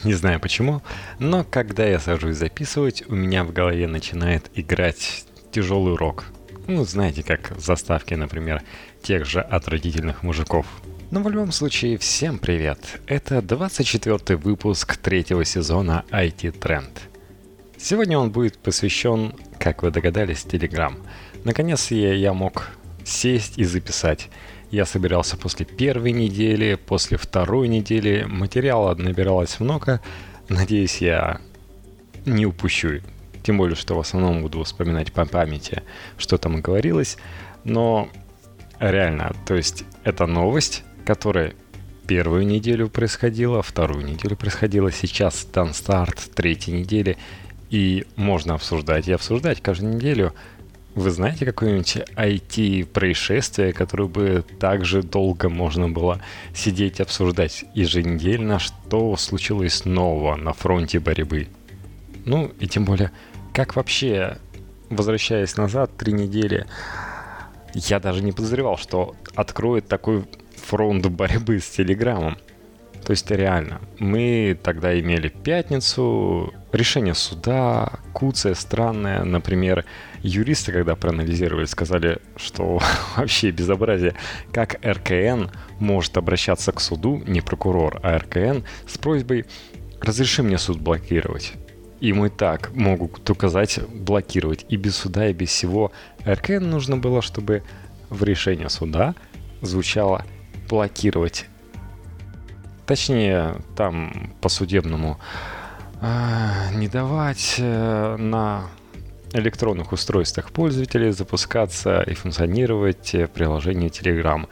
Не знаю почему, но когда я сажусь записывать, у меня в голове начинает играть тяжелый рок. Ну, знаете, как заставки, например, тех же отвратительных мужиков. Но в любом случае, всем привет! Это 24 выпуск третьего сезона IT Trend. Сегодня он будет посвящен, как вы догадались, Telegram. Наконец я, я мог сесть и записать. Я собирался после первой недели, после второй недели. Материала набиралось много. Надеюсь, я не упущу. Тем более, что в основном буду вспоминать по памяти, что там говорилось. Но реально, то есть это новость, которая первую неделю происходила, вторую неделю происходила, сейчас дан старт третьей недели, и можно обсуждать и обсуждать каждую неделю – вы знаете какое-нибудь IT-происшествие, которое бы так же долго можно было сидеть и обсуждать еженедельно, что случилось нового на фронте борьбы? Ну, и тем более, как вообще, возвращаясь назад три недели, я даже не подозревал, что откроет такой фронт борьбы с Телеграмом. То есть реально, мы тогда имели пятницу, решение суда, куция странная, например, юристы, когда проанализировали, сказали, что вообще безобразие, как РКН может обращаться к суду, не прокурор, а РКН, с просьбой «разреши мне суд блокировать». Ему и так могут указать блокировать и без суда, и без всего. РКН нужно было, чтобы в решении суда звучало блокировать. Точнее, там по судебному э, не давать э, на электронных устройствах пользователей запускаться и функционировать в приложении Telegram.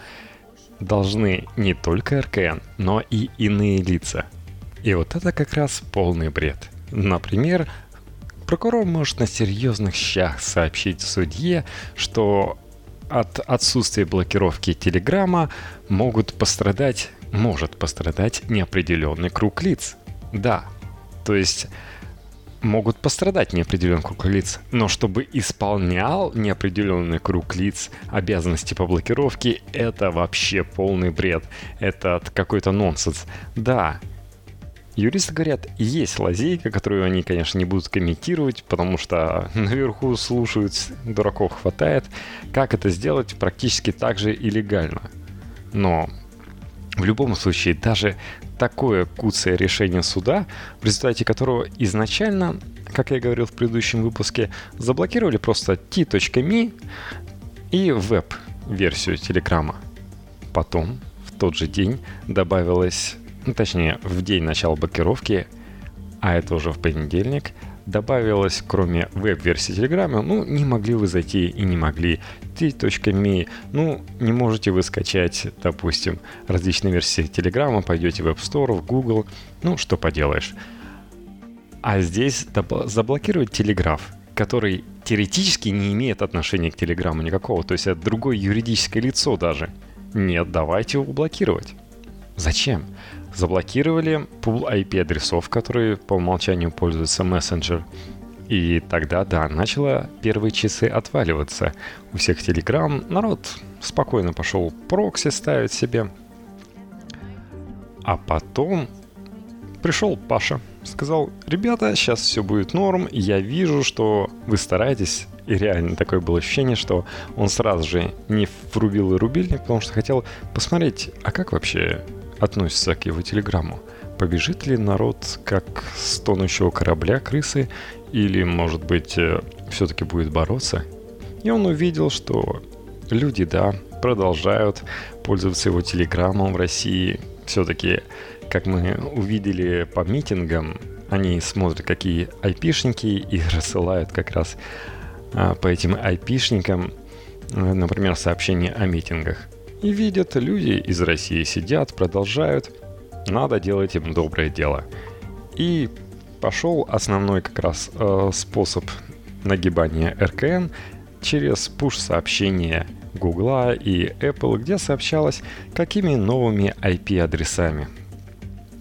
Должны не только РКН, но и иные лица. И вот это как раз полный бред. Например, прокурор может на серьезных щах сообщить судье, что от отсутствия блокировки Телеграма могут пострадать, может пострадать неопределенный круг лиц. Да, то есть могут пострадать неопределенный круг лиц, но чтобы исполнял неопределенный круг лиц обязанности по блокировке, это вообще полный бред. Это какой-то нонсенс. Да, Юристы говорят, есть лазейка, которую они, конечно, не будут комментировать, потому что наверху слушают, дураков хватает. Как это сделать практически так же и легально. Но в любом случае, даже такое куцое решение суда, в результате которого изначально, как я говорил в предыдущем выпуске, заблокировали просто t.me и веб-версию Телеграма. Потом, в тот же день, добавилось, ну, точнее, в день начала блокировки, а это уже в понедельник, добавилось, кроме веб-версии Телеграма, ну, не могли вы зайти и не могли. t.me, ну, не можете вы скачать, допустим, различные версии Телеграма, пойдете в App Store, в Google, ну, что поделаешь. А здесь заблокировать Телеграф, который теоретически не имеет отношения к Телеграму никакого, то есть это другое юридическое лицо даже. Нет, давайте его блокировать. Зачем? Заблокировали пул IP-адресов, которые по умолчанию пользуются мессенджер. И тогда, да, начало первые часы отваливаться. У всех Telegram народ спокойно пошел прокси ставить себе. А потом пришел Паша, сказал, ребята, сейчас все будет норм, я вижу, что вы стараетесь, и реально такое было ощущение, что он сразу же не врубил и рубильник, потому что хотел посмотреть, а как вообще относится к его телеграмму. Побежит ли народ как с тонущего корабля крысы, или, может быть, э, все-таки будет бороться? И он увидел, что люди, да, продолжают пользоваться его телеграммом в России. Все-таки, как мы увидели по митингам, они смотрят, какие айпишники, и рассылают как раз а, по этим айпишникам, э, например, сообщения о митингах. И видят, люди из России сидят, продолжают. Надо делать им доброе дело. И пошел основной как раз э, способ нагибания РКН через пуш-сообщения Гугла и Apple, где сообщалось, какими новыми IP-адресами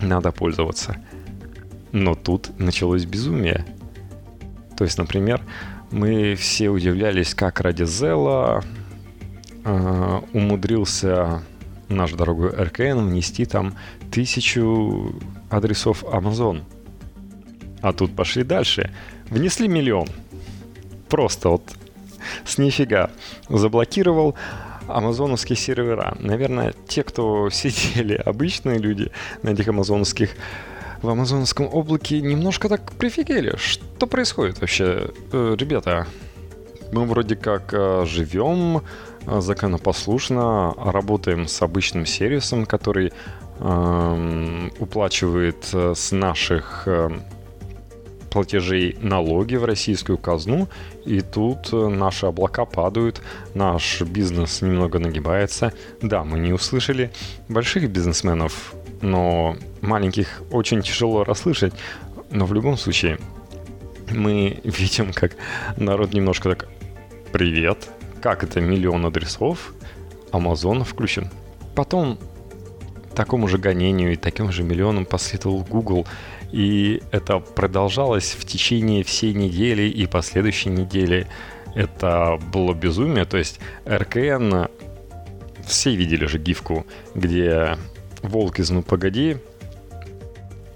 надо пользоваться. Но тут началось безумие. То есть, например, мы все удивлялись, как ради Zella э, умудрился наш дорогой РКН внести там тысячу адресов Amazon. А тут пошли дальше. Внесли миллион. Просто вот с нифига. Заблокировал амазоновские сервера. Наверное, те, кто сидели, обычные люди на этих амазоновских в амазонском облаке немножко так прифигели. Что происходит вообще? Э, ребята, мы вроде как э, живем законопослушно, работаем с обычным сервисом, который э, уплачивает с наших э, платежей налоги в российскую казну, и тут э, наши облака падают, наш бизнес немного нагибается. Да, мы не услышали больших бизнесменов, но маленьких очень тяжело расслышать. Но в любом случае, мы видим, как народ немножко так «Привет, как это миллион адресов? Amazon включен». Потом такому же гонению и таким же миллионам последовал Google – и это продолжалось в течение всей недели и последующей недели. Это было безумие. То есть РКН... Все видели же гифку, где волк из «Ну, погоди»,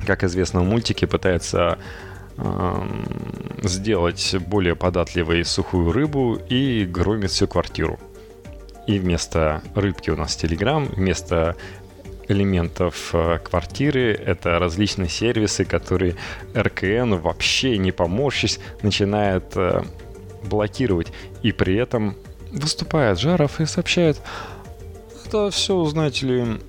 как известно в мультике, пытается сделать более податливой сухую рыбу и громит всю квартиру. И вместо рыбки у нас Телеграм, вместо элементов э, квартиры. Это различные сервисы, которые РКН вообще не поморщись начинает э, блокировать. И при этом выступает Жаров и сообщает, это все, знаете ли,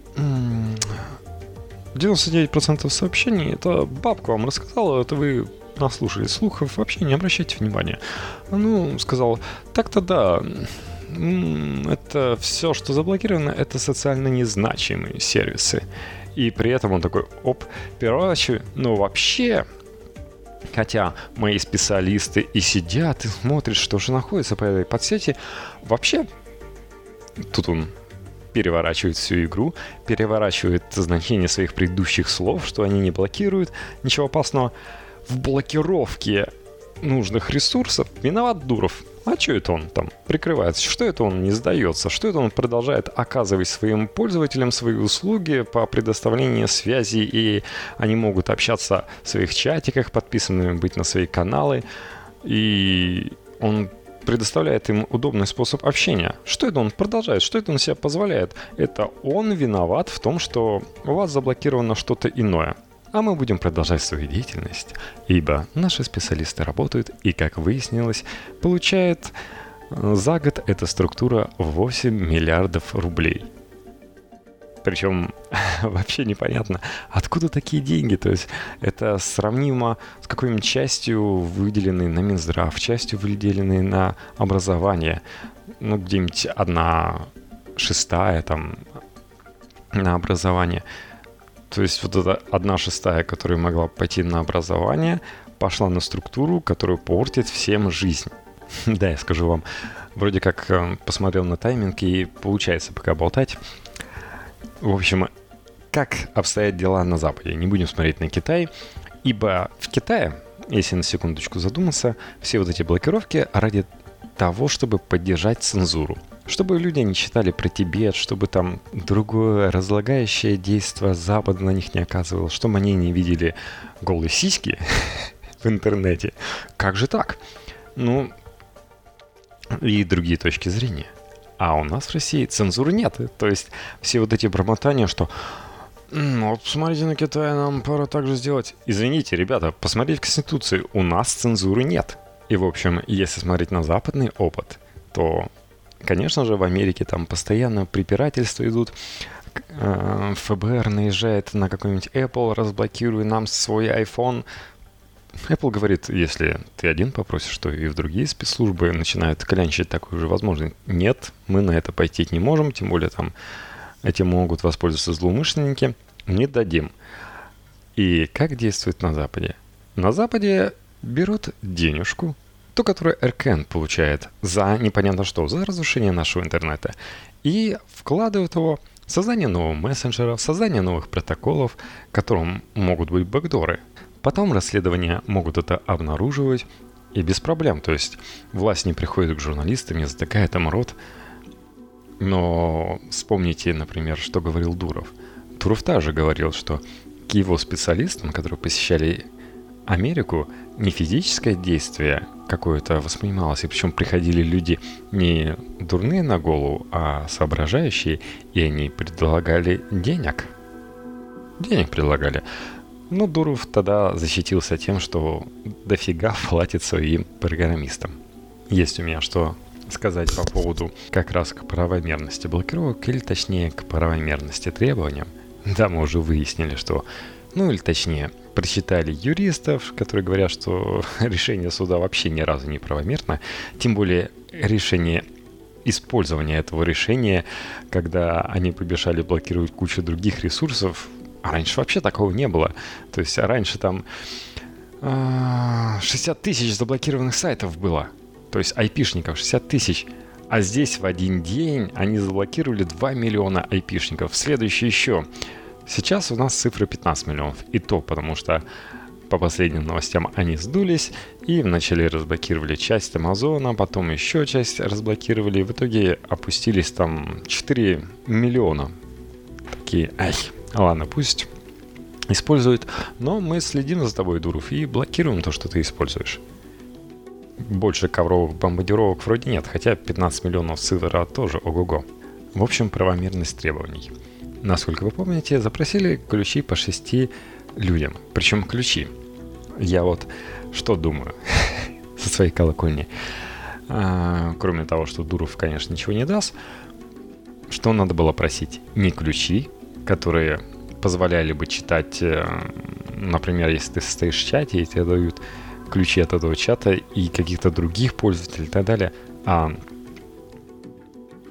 99% сообщений, это бабка вам рассказала, это вы наслушали слухов, вообще не обращайте внимания. Ну, сказал, так-то да, это все, что заблокировано, это социально незначимые сервисы. И при этом он такой, оп, переворачиваю. Но вообще, хотя мои специалисты и сидят, и смотрят, что же находится по этой подсети, вообще, тут он переворачивает всю игру, переворачивает значение своих предыдущих слов, что они не блокируют, ничего опасного. В блокировке нужных ресурсов виноват Дуров. А что это он там прикрывается? Что это он не сдается? Что это он продолжает оказывать своим пользователям свои услуги по предоставлению связи, и они могут общаться в своих чатиках, подписанными быть на свои каналы, и он предоставляет им удобный способ общения. Что это он продолжает? Что это он себе позволяет? Это он виноват в том, что у вас заблокировано что-то иное. А мы будем продолжать свою деятельность, ибо наши специалисты работают и, как выяснилось, получают э, за год эта структура 8 миллиардов рублей. Причем вообще непонятно, откуда такие деньги. То есть это сравнимо с какой-нибудь частью, выделенной на Минздрав, частью, выделенной на образование. Ну, где-нибудь одна шестая там на образование – то есть вот эта одна шестая, которая могла пойти на образование, пошла на структуру, которая портит всем жизнь. да, я скажу вам, вроде как э, посмотрел на тайминг и получается пока болтать. В общем, как обстоят дела на Западе? Не будем смотреть на Китай, ибо в Китае, если на секундочку задуматься, все вот эти блокировки ради того, чтобы поддержать цензуру – чтобы люди не читали про Тибет, чтобы там другое разлагающее действие Запада на них не оказывало, чтобы они не видели голые сиськи в интернете. Как же так? Ну, и другие точки зрения. А у нас в России цензуры нет. То есть все вот эти бормотания, что ну, вот посмотрите на Китай, нам пора так же сделать. Извините, ребята, посмотрите в Конституции, у нас цензуры нет. И, в общем, если смотреть на западный опыт, то Конечно же, в Америке там постоянно препирательства идут. Э, ФБР наезжает на какой-нибудь Apple, разблокируй нам свой iPhone. Apple говорит, если ты один попросишь, то и в другие спецслужбы начинают клянчить такую же возможность. Нет, мы на это пойти не можем, тем более там этим могут воспользоваться злоумышленники. Не дадим. И как действует на Западе? На Западе берут денежку, то, которое РКН получает за непонятно что, за разрушение нашего интернета, и вкладывают его в создание нового мессенджера, в создание новых протоколов, которым могут быть бэкдоры. Потом расследования могут это обнаруживать, и без проблем. То есть власть не приходит к журналистам, не затыкает им рот. Но вспомните, например, что говорил Дуров. Дуров также говорил, что к его специалистам, которые посещали Америку, не физическое действие какое-то воспринималось, и причем приходили люди не дурные на голову, а соображающие, и они предлагали денег. Денег предлагали. Ну, Дуров тогда защитился тем, что дофига платит своим программистам. Есть у меня что сказать по поводу как раз к правомерности блокировок, или точнее к правомерности требованиям. Да, мы уже выяснили, что, ну или точнее, прочитали юристов, которые говорят, что решение суда вообще ни разу не правомерно, тем более решение использования этого решения, когда они побежали блокировать кучу других ресурсов, а раньше вообще такого не было. То есть раньше там 60 а, тысяч заблокированных сайтов было. То есть айпишников 60 тысяч. А здесь в один день они заблокировали 2 миллиона айпишников. Следующий еще. Сейчас у нас цифра 15 миллионов. И то потому что по последним новостям они сдулись и вначале разблокировали часть Амазона, потом еще часть разблокировали, и в итоге опустились там 4 миллиона. Такие, ай, Ладно, пусть использует, но мы следим за тобой, Дуров, и блокируем то, что ты используешь. Больше ковровых бомбардировок вроде нет, хотя 15 миллионов цифра тоже ого-го. В общем, правомерность требований. Насколько вы помните, запросили ключи по шести людям. Причем ключи. Я вот что думаю со своей колокольни. А, кроме того, что Дуров, конечно, ничего не даст. Что надо было просить? Не ключи, которые позволяли бы читать, э, например, если ты состоишь в чате, и тебе дают ключи от этого чата и каких-то других пользователей и так далее, а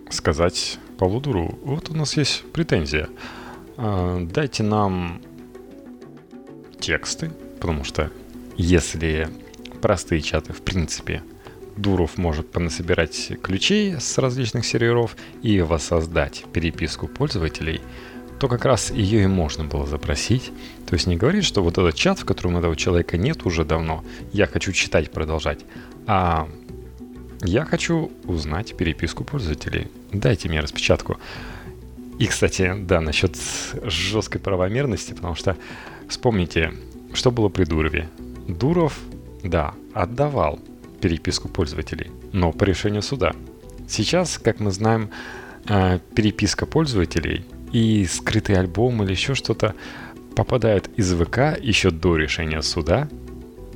сказать Павлу Дуру, вот у нас есть претензия, а, дайте нам тексты, потому что если простые чаты, в принципе, Дуров может понасобирать ключей с различных серверов и воссоздать переписку пользователей – то как раз ее и можно было запросить. То есть не говорить, что вот этот чат, в котором этого человека нет уже давно, я хочу читать, продолжать, а я хочу узнать переписку пользователей. Дайте мне распечатку. И, кстати, да, насчет жесткой правомерности, потому что вспомните, что было при Дурове. Дуров, да, отдавал переписку пользователей, но по решению суда. Сейчас, как мы знаем, э, переписка пользователей и скрытый альбом или еще что-то попадают из ВК еще до решения суда,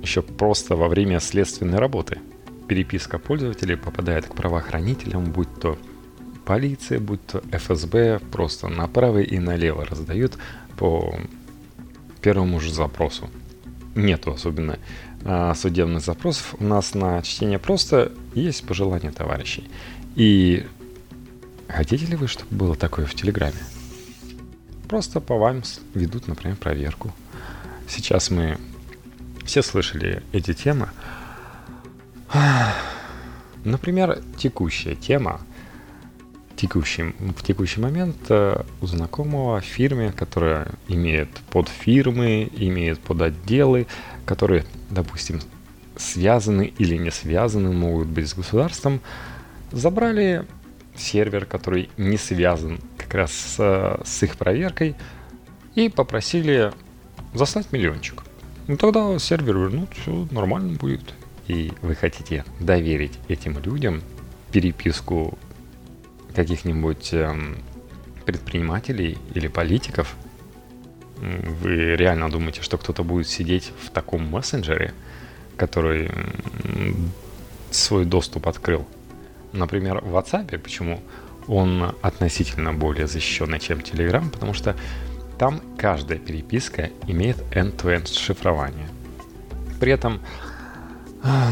еще просто во время следственной работы. Переписка пользователей попадает к правоохранителям, будь то полиция, будь то ФСБ, просто направо и налево раздают по первому же запросу. Нету особенно а, судебных запросов. У нас на чтение просто есть пожелания товарищей. И хотите ли вы, чтобы было такое в Телеграме? Просто по вам ведут, например, проверку. Сейчас мы все слышали эти темы. Например, текущая тема. Текущий, в текущий момент э, у знакомого в фирме, которая имеет подфирмы, имеет подотделы, которые, допустим, связаны или не связаны, могут быть с государством, забрали сервер, который не связан как раз с, с их проверкой, и попросили заслать миллиончик. Ну тогда сервер вернут, все нормально будет. И вы хотите доверить этим людям переписку каких-нибудь эм, предпринимателей или политиков, вы реально думаете, что кто-то будет сидеть в таком мессенджере, который свой доступ открыл? Например, в WhatsApp, почему он относительно более защищенный, чем Telegram, потому что там каждая переписка имеет end-to-end шифрование. При этом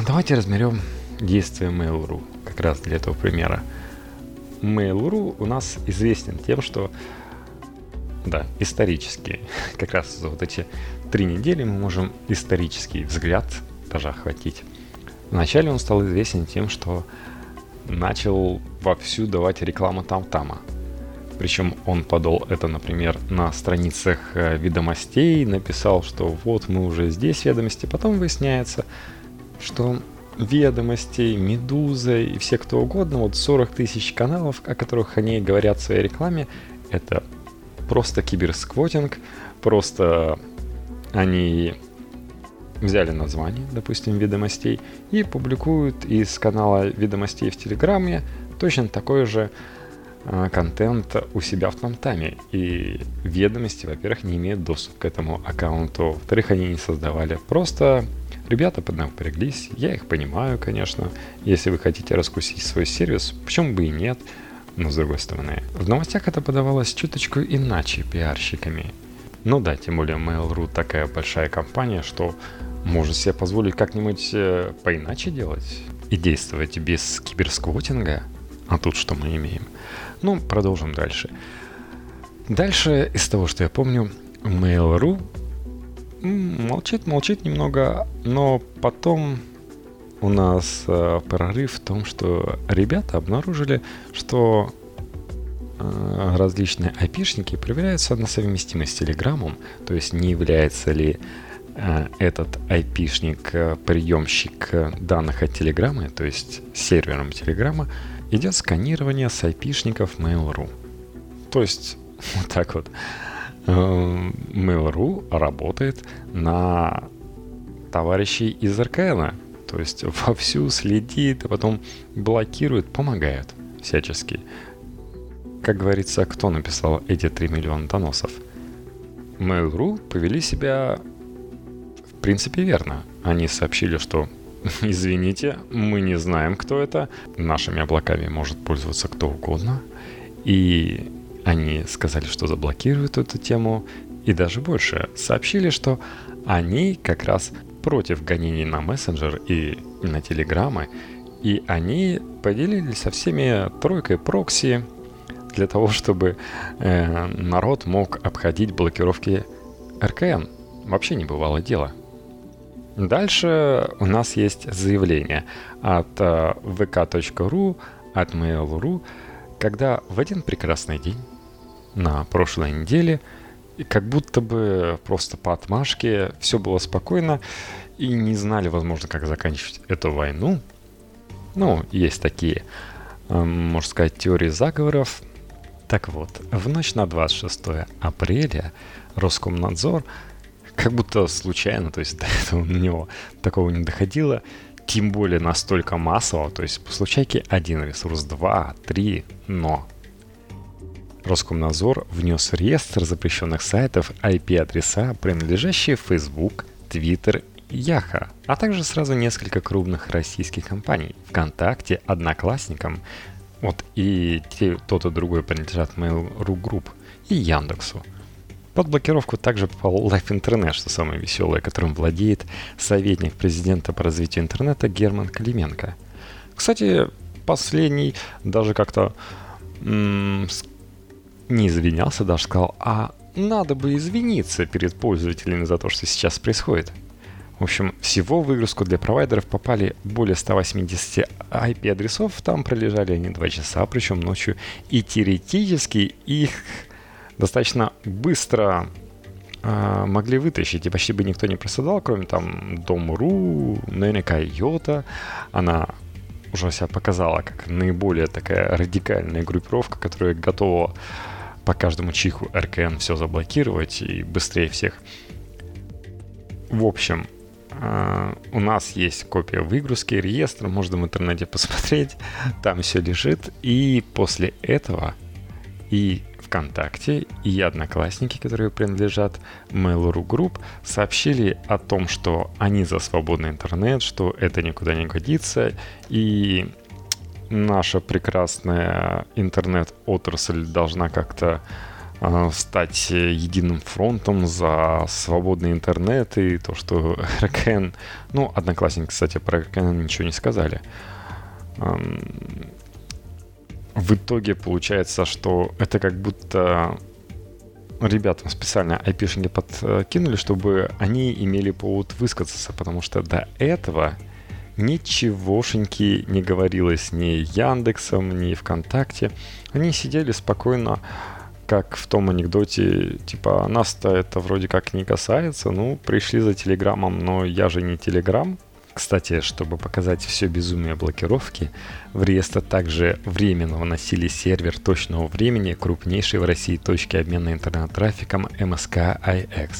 давайте разберем действие Mail.ru, как раз для этого примера. Mail.ru у нас известен тем, что да, исторически, как раз за вот эти три недели мы можем исторический взгляд даже охватить. Вначале он стал известен тем, что начал вовсю давать рекламу там-тама. Причем он подал это, например, на страницах э, ведомостей, написал, что вот мы уже здесь ведомости. Потом выясняется, что ведомости, Медуза и все кто угодно, вот 40 тысяч каналов, о которых они говорят в своей рекламе, это просто киберсквотинг, просто они взяли название, допустим, ведомостей, и публикуют из канала ведомостей в Телеграме точно такой же э, контент у себя в Тамтаме. И ведомости, во-первых, не имеют доступ к этому аккаунту, во-вторых, они не создавали. Просто ребята поднапряглись, я их понимаю, конечно. Если вы хотите раскусить свой сервис, почему бы и нет? Но с другой стороны, в новостях это подавалось чуточку иначе пиарщиками. Ну да, тем более Mail.ru такая большая компания, что может себе позволить как-нибудь э, поиначе делать и действовать без киберсквотинга. А тут что мы имеем? Ну, продолжим дальше. Дальше, из того, что я помню, Mail.ru молчит, молчит немного, но потом у нас э, прорыв в том, что ребята обнаружили, что э, различные айпишники проверяются на совместимость с Телеграмом, то есть не является ли э, этот айпишник э, приемщик данных от Телеграма, то есть сервером Телеграма, идет сканирование с айпишников Mail.ru. То есть вот так вот. Э, Mail.ru работает на товарищей из РКН, то есть вовсю следит, а потом блокирует, помогает всячески. Как говорится, кто написал эти 3 миллиона доносов? Mail.ru повели себя в принципе верно. Они сообщили, что извините, мы не знаем, кто это. Нашими облаками может пользоваться кто угодно. И они сказали, что заблокируют эту тему. И даже больше, сообщили, что они как раз против гонений на мессенджер и на телеграммы, и они поделились со всеми тройкой прокси для того, чтобы э, народ мог обходить блокировки РКН. Вообще не бывало дела. Дальше у нас есть заявление от э, vk.ru, от mail.ru, когда в один прекрасный день на прошлой неделе – и как будто бы просто по отмашке все было спокойно и не знали, возможно, как заканчивать эту войну. Ну, есть такие, эм, можно сказать, теории заговоров. Так вот, в ночь на 26 апреля Роскомнадзор, как будто случайно, то есть до этого на него такого не доходило, тем более настолько массово, то есть по случайке один ресурс, два, три, но Роскомнадзор внес в реестр запрещенных сайтов IP-адреса, принадлежащие Facebook, Twitter Яха, а также сразу несколько крупных российских компаний – ВКонтакте, Одноклассникам, вот и те, тот и другой принадлежат Mail.ru Group и Яндексу. Под блокировку также попал Life Internet, что самое веселое, которым владеет советник президента по развитию интернета Герман Клименко. Кстати, последний даже как-то не извинялся, даже сказал, а надо бы извиниться перед пользователями за то, что сейчас происходит. В общем, всего в выгрузку для провайдеров попали более 180 IP-адресов, там пролежали они 2 часа, причем ночью, и теоретически их достаточно быстро э, могли вытащить, и почти бы никто не просадал, кроме там Дом.ру, наверняка Йота, она уже себя показала как наиболее такая радикальная группировка, которая готова по каждому чиху РКН все заблокировать и быстрее всех. В общем, а, у нас есть копия выгрузки, реестра, можно в интернете посмотреть, там все лежит. И после этого и ВКонтакте, и Одноклассники, которые принадлежат Mail.ru Group, сообщили о том, что они за свободный интернет, что это никуда не годится, и наша прекрасная интернет-отрасль должна как-то э, стать единым фронтом за свободный интернет и то, что РКН... Ну, одноклассники, кстати, про РКН ничего не сказали. В итоге получается, что это как будто ребятам специально айпишники подкинули, чтобы они имели повод высказаться, потому что до этого ничегошеньки не говорилось ни Яндексом, ни ВКонтакте. Они сидели спокойно, как в том анекдоте, типа, нас-то это вроде как не касается, ну, пришли за Телеграмом, но я же не Телеграм. Кстати, чтобы показать все безумие блокировки, в реестр также временно вносили сервер точного времени крупнейшей в России точки обмена интернет-трафиком MSK-IX,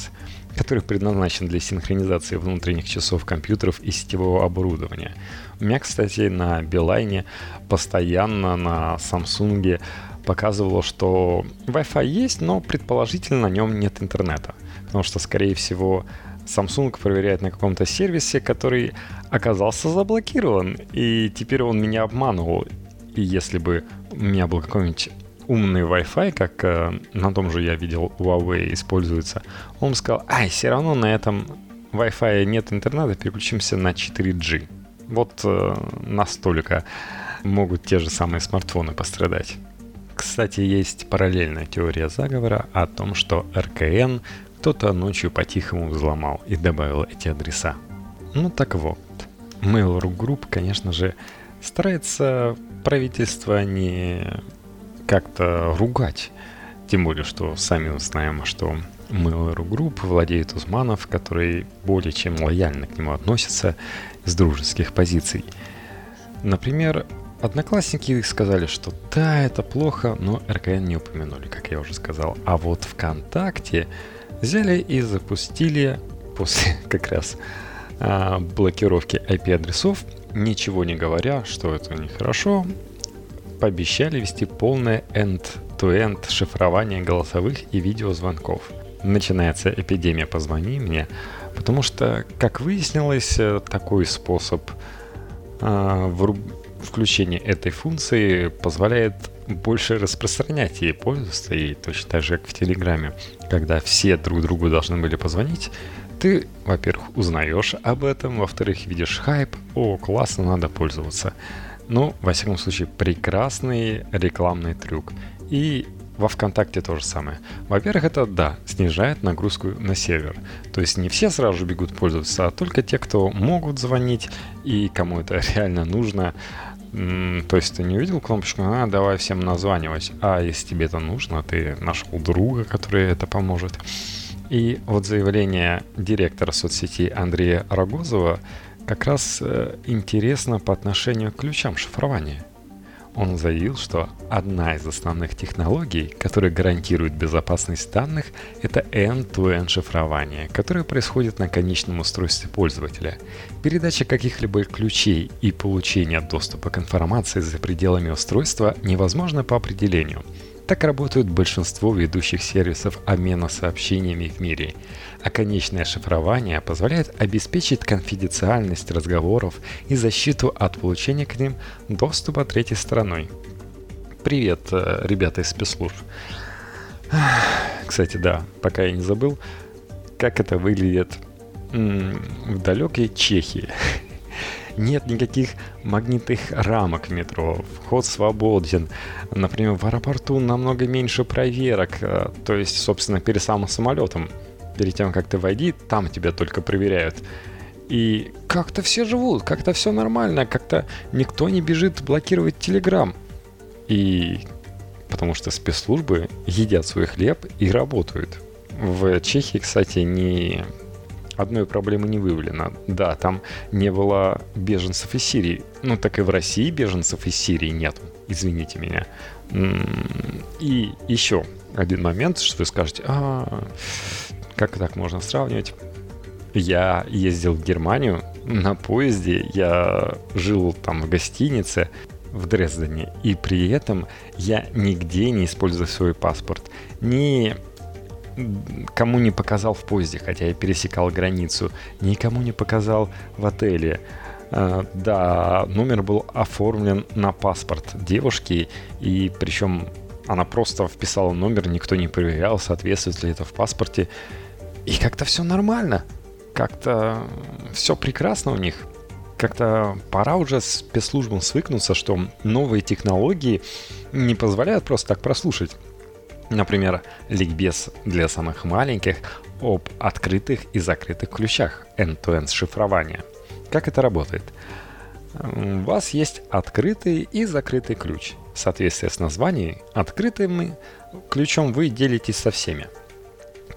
который предназначен для синхронизации внутренних часов компьютеров и сетевого оборудования. У меня, кстати, на Билайне постоянно на Samsung показывало, что Wi-Fi есть, но предположительно на нем нет интернета. Потому что, скорее всего, Samsung проверяет на каком-то сервисе, который оказался заблокирован, и теперь он меня обманывал. И если бы у меня был какой-нибудь умный Wi-Fi, как э, на том же я видел Huawei используется, он сказал, ай, все равно на этом Wi-Fi нет интернета, переключимся на 4G. Вот э, настолько могут те же самые смартфоны пострадать. Кстати, есть параллельная теория заговора о том, что РКН кто-то ночью по-тихому взломал и добавил эти адреса. Ну так вот, Mail.ru Group, конечно же, старается правительство не как-то ругать. Тем более, что сами знаем, что Mail.ru Group владеет Узманов, который более чем лояльно к нему относится с дружеских позиций. Например, Одноклассники сказали, что да, это плохо, но РКН не упомянули, как я уже сказал. А вот ВКонтакте взяли и запустили после как раз а, блокировки IP-адресов, ничего не говоря, что это нехорошо, пообещали вести полное end-to-end шифрование голосовых и видеозвонков. Начинается эпидемия «Позвони мне», потому что, как выяснилось, такой способ а, включение этой функции позволяет больше распространять ей пользоваться, и точно так же, как в Телеграме, когда все друг другу должны были позвонить, ты, во-первых, узнаешь об этом, во-вторых, видишь хайп, о, классно, надо пользоваться. Ну, во всяком случае, прекрасный рекламный трюк. И во ВКонтакте то же самое. Во-первых, это, да, снижает нагрузку на сервер. То есть не все сразу бегут пользоваться, а только те, кто могут звонить и кому это реально нужно. То есть ты не увидел кнопочку «А, давай всем названивать», а если тебе это нужно, ты нашел друга, который это поможет. И вот заявление директора соцсети Андрея Рогозова как раз э, интересно по отношению к ключам шифрования – он заявил, что одна из основных технологий, которая гарантирует безопасность данных, это end-to-end шифрование, которое происходит на конечном устройстве пользователя. Передача каких-либо ключей и получение доступа к информации за пределами устройства невозможно по определению – так работают большинство ведущих сервисов обмена сообщениями в мире, а конечное шифрование позволяет обеспечить конфиденциальность разговоров и защиту от получения к ним доступа третьей стороной. Привет, э, ребята из спецслужб. Кстати, да, пока я не забыл, как это выглядит в далекой Чехии. Нет никаких магнитных рамок в метро, вход свободен. Например, в аэропорту намного меньше проверок, э, то есть, собственно, перед самым самолетом. Перед тем, как ты войди, там тебя только проверяют. И как-то все живут, как-то все нормально, как-то никто не бежит блокировать Телеграм. И потому что спецслужбы едят свой хлеб и работают. В Чехии, кстати, не одной проблемы не выявлено. Да, там не было беженцев из Сирии. Ну, так и в России беженцев из Сирии нет. Извините меня. И еще один момент, что вы скажете, а, как так можно сравнивать? Я ездил в Германию на поезде, я жил там в гостинице в Дрездене, и при этом я нигде не использовал свой паспорт. Ни кому не показал в поезде, хотя я пересекал границу, никому не показал в отеле. Uh, да, номер был оформлен на паспорт девушки, и причем она просто вписала номер, никто не проверял, соответствует ли это в паспорте. И как-то все нормально. Как-то все прекрасно у них. Как-то пора уже спецслужбам свыкнуться, что новые технологии не позволяют просто так прослушать Например, ликбез для самых маленьких об открытых и закрытых ключах end-to-end шифрования. Как это работает? У вас есть открытый и закрытый ключ. В соответствии с названием, открытым ключом вы делитесь со всеми.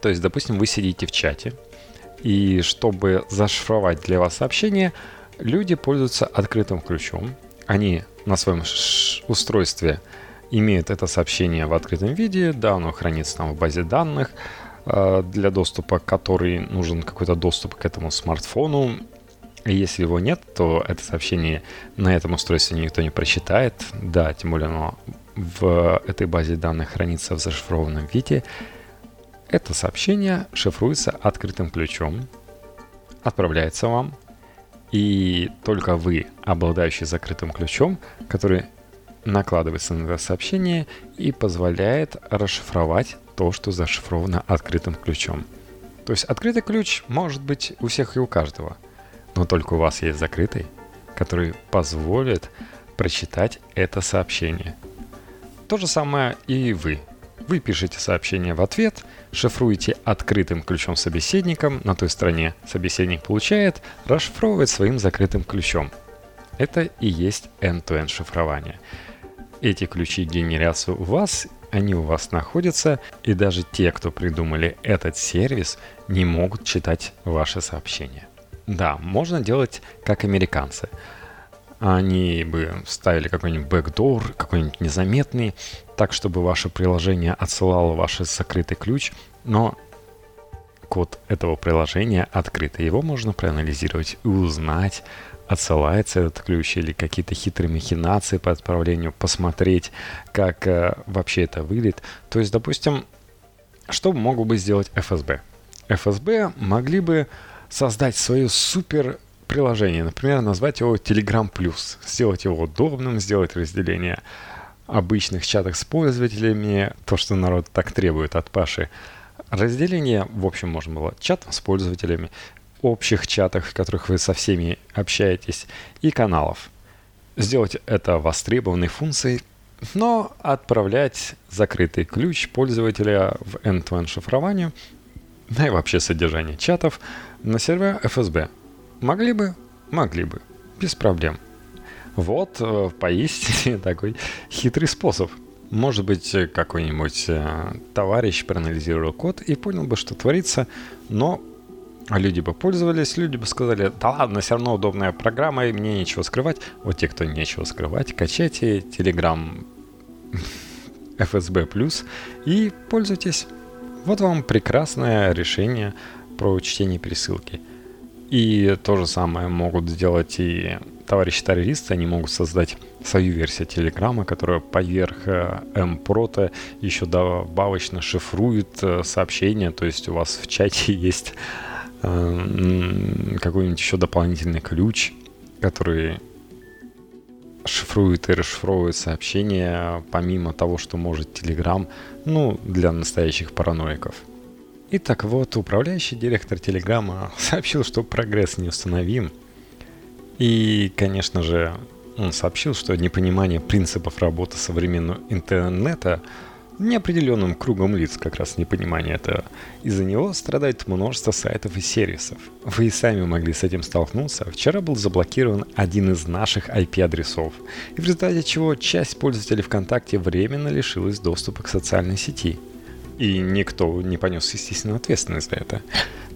То есть, допустим, вы сидите в чате, и чтобы зашифровать для вас сообщение, Люди пользуются открытым ключом. Они на своем устройстве имеют это сообщение в открытом виде, да, оно хранится там в базе данных, э, для доступа, который нужен какой-то доступ к этому смартфону. И если его нет, то это сообщение на этом устройстве никто не прочитает. Да, тем более оно в этой базе данных хранится в зашифрованном виде. Это сообщение шифруется открытым ключом, отправляется вам, и только вы, обладающий закрытым ключом, который накладывается на сообщение и позволяет расшифровать то, что зашифровано открытым ключом. То есть открытый ключ может быть у всех и у каждого, но только у вас есть закрытый, который позволит прочитать это сообщение. То же самое и вы. Вы пишете сообщение в ответ, шифруете открытым ключом собеседником, на той стороне собеседник получает, расшифровывает своим закрытым ключом. Это и есть end-to-end шифрование. Эти ключи генерятся у вас, они у вас находятся, и даже те, кто придумали этот сервис, не могут читать ваши сообщения. Да, можно делать как американцы. Они бы ставили какой-нибудь backdoor, какой-нибудь незаметный, так, чтобы ваше приложение отсылало ваш закрытый ключ, но код этого приложения открытый. Его можно проанализировать и узнать, отсылается этот ключ или какие-то хитрые махинации по отправлению, посмотреть, как э, вообще это выглядит. То есть, допустим, что могу бы сделать ФСБ? ФСБ могли бы создать свое супер приложение, например, назвать его Telegram Plus, сделать его удобным, сделать разделение обычных чатах с пользователями, то, что народ так требует от Паши. Разделение, в общем, можно было чат с пользователями, общих чатах, в которых вы со всеми общаетесь, и каналов. Сделать это востребованной функцией, но отправлять закрытый ключ пользователя в end-to-end шифрованию, да и вообще содержание чатов на сервер FSB. Могли бы? Могли бы. Без проблем. Вот э, поистине такой хитрый способ. Может быть, какой-нибудь э, товарищ проанализировал код и понял бы, что творится, но а люди бы пользовались, люди бы сказали, да ладно, все равно удобная программа, и мне нечего скрывать. Вот те, кто нечего скрывать, качайте Telegram FSB+, и пользуйтесь. Вот вам прекрасное решение про чтение пересылки. И то же самое могут сделать и товарищи-террористы, они могут создать свою версию Телеграма, которая поверх M-Proto еще добавочно шифрует э, сообщения, то есть у вас в чате есть Э, какой-нибудь еще дополнительный ключ, который шифрует и расшифровывает сообщения, помимо того, что может Telegram, ну, для настоящих параноиков. И так вот, управляющий директор Телеграма сообщил, что прогресс неустановим. И, конечно же, он сообщил, что непонимание принципов работы современного интернета – неопределенным кругом лиц как раз непонимание этого. Из-за него страдает множество сайтов и сервисов. Вы и сами могли с этим столкнуться. Вчера был заблокирован один из наших IP-адресов, и в результате чего часть пользователей ВКонтакте временно лишилась доступа к социальной сети. И никто не понес, естественно, ответственность за это.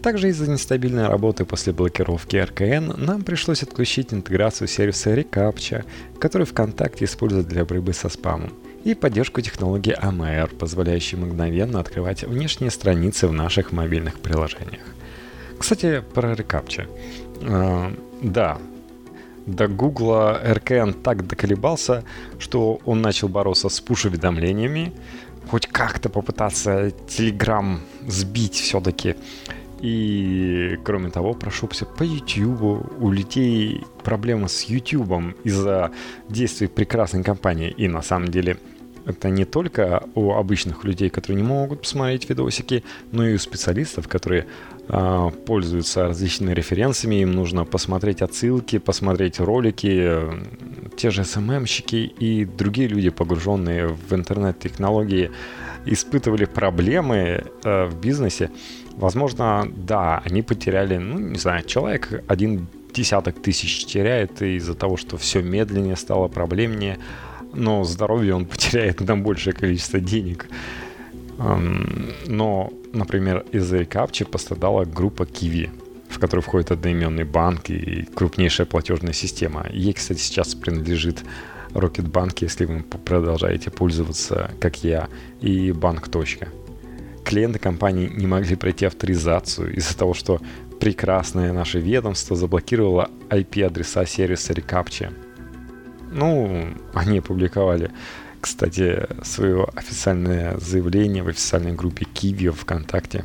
Также из-за нестабильной работы после блокировки РКН нам пришлось отключить интеграцию сервиса Recaptcha, который ВКонтакте использует для борьбы со спамом и поддержку технологии AMR, позволяющей мгновенно открывать внешние страницы в наших мобильных приложениях. Кстати, про рекапча. Э, да, до Гугла РКН так доколебался, что он начал бороться с пуш-уведомлениями, хоть как-то попытаться Telegram сбить все-таки. И, кроме того, прошелся по YouTube. У людей проблемы с YouTube из-за действий прекрасной компании. И на самом деле это не только у обычных людей, которые не могут посмотреть видосики, но и у специалистов, которые э, пользуются различными референсами. Им нужно посмотреть отсылки, посмотреть ролики. Те же СММщики и другие люди, погруженные в интернет-технологии, испытывали проблемы э, в бизнесе. Возможно, да, они потеряли, ну, не знаю, человек один десяток тысяч теряет из-за того, что все медленнее стало, проблемнее, но здоровье он потеряет на большее количество денег. Но, например, из-за рекапчи пострадала группа Kiwi. который входит одноименный банк и крупнейшая платежная система. Ей, кстати, сейчас принадлежит Rocketbank, если вы продолжаете пользоваться, как я, и банк. Клиенты компании не могли пройти авторизацию из-за того, что прекрасное наше ведомство заблокировало IP-адреса сервиса Recaptcha. Ну, они опубликовали, кстати, свое официальное заявление в официальной группе Kiwi ВКонтакте.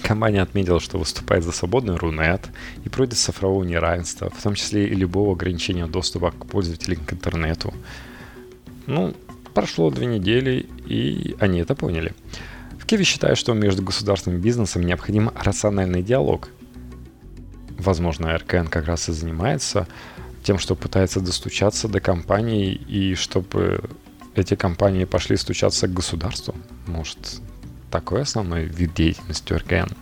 Компания отметила, что выступает за свободный Рунет и против цифрового неравенства, в том числе и любого ограничения доступа к пользователям к интернету. Ну, прошло две недели, и они это поняли. В Киеве считают, что между государственным бизнесом необходим рациональный диалог. Возможно, РКН как раз и занимается тем, что пытается достучаться до компаний и чтобы эти компании пошли стучаться к государству. Может, такой основной вид деятельности РКН.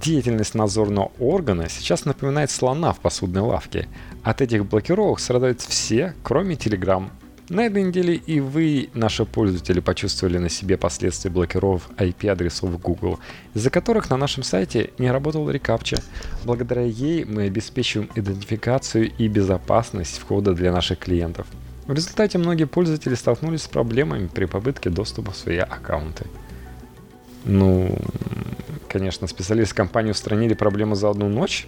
Деятельность надзорного органа сейчас напоминает слона в посудной лавке. От этих блокировок страдают все, кроме Telegram. На этой неделе и вы, наши пользователи, почувствовали на себе последствия блокировок IP-адресов Google, из-за которых на нашем сайте не работал рекапча. Благодаря ей мы обеспечиваем идентификацию и безопасность входа для наших клиентов. В результате многие пользователи столкнулись с проблемами при попытке доступа в свои аккаунты. Ну, конечно, специалисты компании устранили проблему за одну ночь,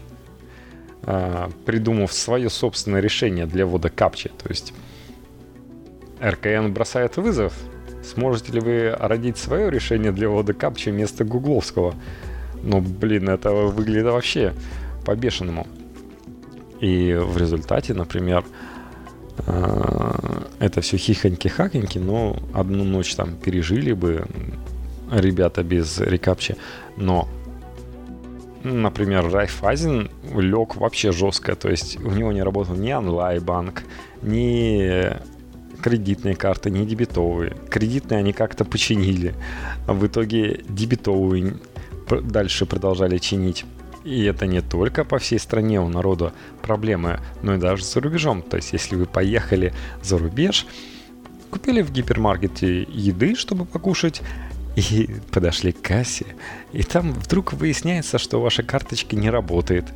а, придумав свое собственное решение для ввода капчи. То есть РКН бросает вызов. Сможете ли вы родить свое решение для ввода капчи вместо гугловского? Ну, блин, это выглядит вообще по-бешеному. И в результате, например, а, это все хихоньки-хаконьки, но одну ночь там пережили бы, ребята без рекапчи, но например, Райфайзен лег вообще жестко, то есть у него не работал ни онлайн-банк, ни кредитные карты, ни дебетовые. Кредитные они как-то починили, а в итоге дебетовые дальше продолжали чинить. И это не только по всей стране у народа проблемы, но и даже за рубежом. То есть, если вы поехали за рубеж, купили в гипермаркете еды, чтобы покушать, и подошли к кассе, и там вдруг выясняется, что ваша карточка не работает.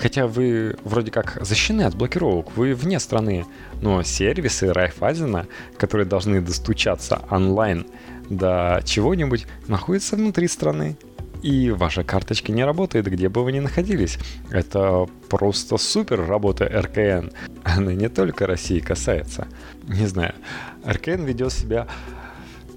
Хотя вы вроде как защищены от блокировок, вы вне страны, но сервисы Райфайзена, которые должны достучаться онлайн до чего-нибудь, находятся внутри страны. И ваша карточка не работает, где бы вы ни находились. Это просто супер работа РКН. Она не только России касается. Не знаю, РКН ведет себя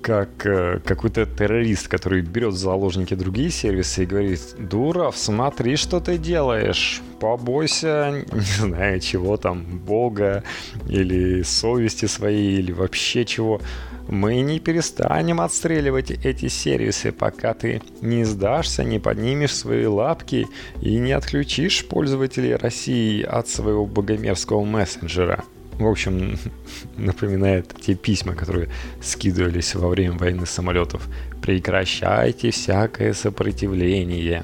как э, какой-то террорист, который берет в заложники другие сервисы и говорит, Дуров, смотри, что ты делаешь, побойся, не знаю чего там, Бога или совести своей, или вообще чего. Мы не перестанем отстреливать эти сервисы, пока ты не сдашься, не поднимешь свои лапки и не отключишь пользователей России от своего богомерзкого мессенджера. В общем, напоминает те письма, которые скидывались во время войны самолетов. Прекращайте всякое сопротивление.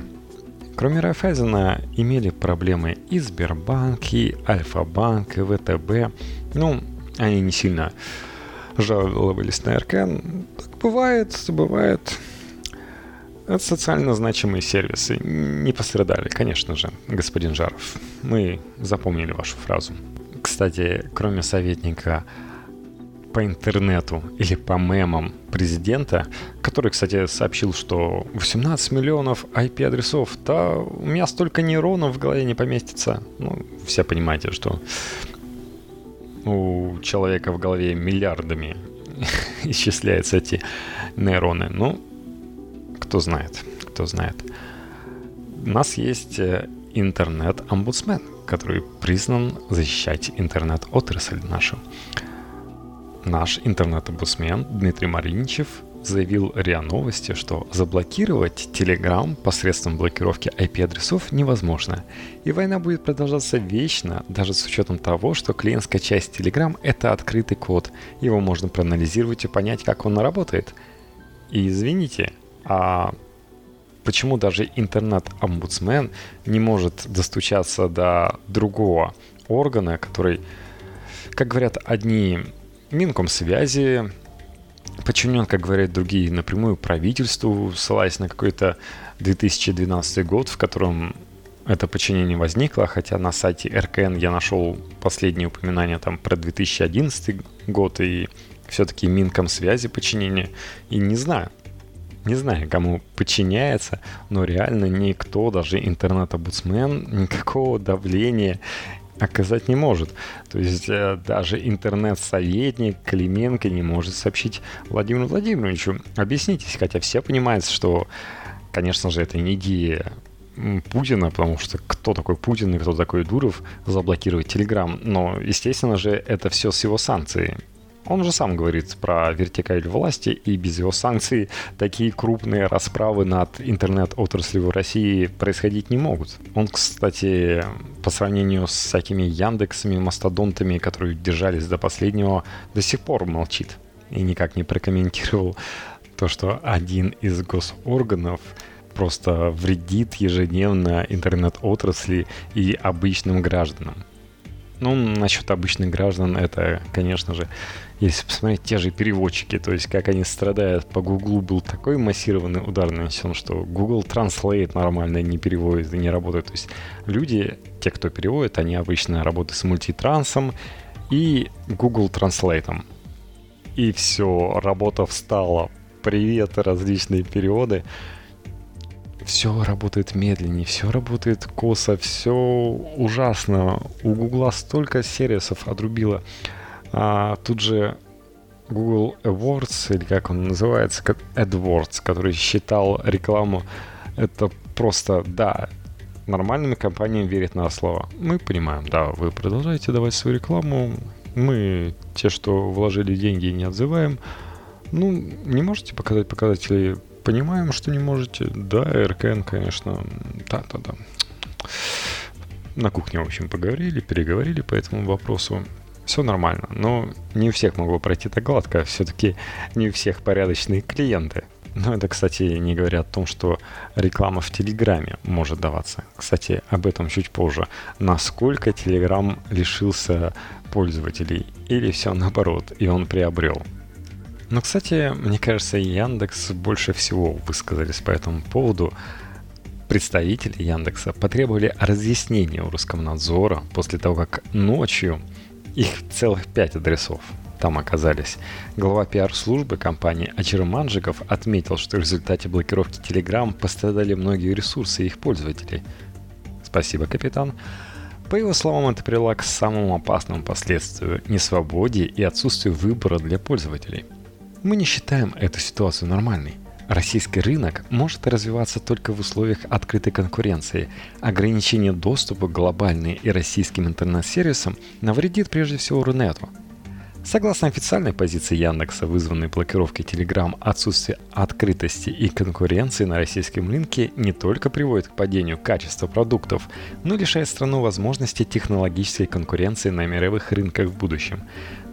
Кроме Райфайзена имели проблемы и Сбербанк, и Альфа-банк, и ВТБ. Ну, они не сильно жаловались на РК. Так бывает, бывает. Это социально значимые сервисы не пострадали, конечно же, господин Жаров. Мы запомнили вашу фразу. Кстати, кроме советника по интернету или по мемам президента, который, кстати, сообщил, что 18 миллионов IP-адресов, да у меня столько нейронов в голове не поместится. Ну, все понимаете, что у человека в голове миллиардами исчисляются эти нейроны. Ну, кто знает, кто знает. У нас есть э, интернет-омбудсмен, который признан защищать интернет-отрасль нашу. Наш интернет-омбудсмен Дмитрий Мариничев заявил РИА Новости, что заблокировать Telegram посредством блокировки IP-адресов невозможно. И война будет продолжаться вечно, даже с учетом того, что клиентская часть Telegram — это открытый код. Его можно проанализировать и понять, как он работает. И извините, а почему даже интернет-омбудсмен не может достучаться до другого органа, который, как говорят одни, Минкомсвязи, подчинен, как говорят другие, напрямую правительству, ссылаясь на какой-то 2012 год, в котором это подчинение возникло, хотя на сайте РКН я нашел последние упоминания там про 2011 год и все-таки Минкомсвязи подчинение. И не знаю, не знаю, кому подчиняется, но реально никто, даже интернет-обудсмен, никакого давления оказать не может. То есть э, даже интернет-советник Клименко не может сообщить Владимиру Владимировичу. Объяснитесь, хотя все понимают, что, конечно же, это не идея Путина, потому что кто такой Путин и кто такой Дуров заблокировать Телеграм. Но, естественно же, это все с его санкцией. Он же сам говорит про вертикаль власти, и без его санкций такие крупные расправы над интернет-отраслью в России происходить не могут. Он, кстати, по сравнению с всякими Яндексами, мастодонтами, которые держались до последнего, до сих пор молчит и никак не прокомментировал то, что один из госорганов просто вредит ежедневно интернет-отрасли и обычным гражданам. Ну, насчет обычных граждан, это, конечно же, если посмотреть те же переводчики, то есть как они страдают по Гуглу, был такой массированный удар нанесен, что Google Translate нормально не переводит и не работает. То есть люди, те, кто переводит, они обычно работают с мультитрансом и Google Translate. И все, работа встала. Привет, различные переводы все работает медленнее, все работает косо, все ужасно. У Гугла столько сервисов отрубило. А, тут же Google Awards, или как он называется, AdWords, который считал рекламу, это просто, да, нормальными компаниями верят на слово. Мы понимаем, да, вы продолжаете давать свою рекламу, мы те, что вложили деньги, не отзываем. Ну, не можете показать показатели Понимаем, что не можете. Да, РКН, конечно. Да, да, да. На кухне, в общем, поговорили, переговорили по этому вопросу. Все нормально, но не у всех могло пройти так гладко. Все-таки не у всех порядочные клиенты. Но это, кстати, не говоря о том, что реклама в Телеграме может даваться. Кстати, об этом чуть позже. Насколько Телеграм лишился пользователей или все наоборот, и он приобрел. Но, кстати, мне кажется, Яндекс больше всего высказались по этому поводу. Представители Яндекса потребовали разъяснения у Роскомнадзора после того, как ночью их целых пять адресов там оказались. Глава пиар-службы компании Ачир Манжиков отметил, что в результате блокировки Telegram пострадали многие ресурсы их пользователей. Спасибо, капитан. По его словам, это привело к самому опасному последствию – несвободе и отсутствию выбора для пользователей – мы не считаем эту ситуацию нормальной. Российский рынок может развиваться только в условиях открытой конкуренции. Ограничение доступа к глобальным и российским интернет-сервисам навредит прежде всего Рунету – Согласно официальной позиции Яндекса, вызванной блокировкой Telegram, отсутствие открытости и конкуренции на российском рынке не только приводит к падению качества продуктов, но лишает страну возможности технологической конкуренции на мировых рынках в будущем.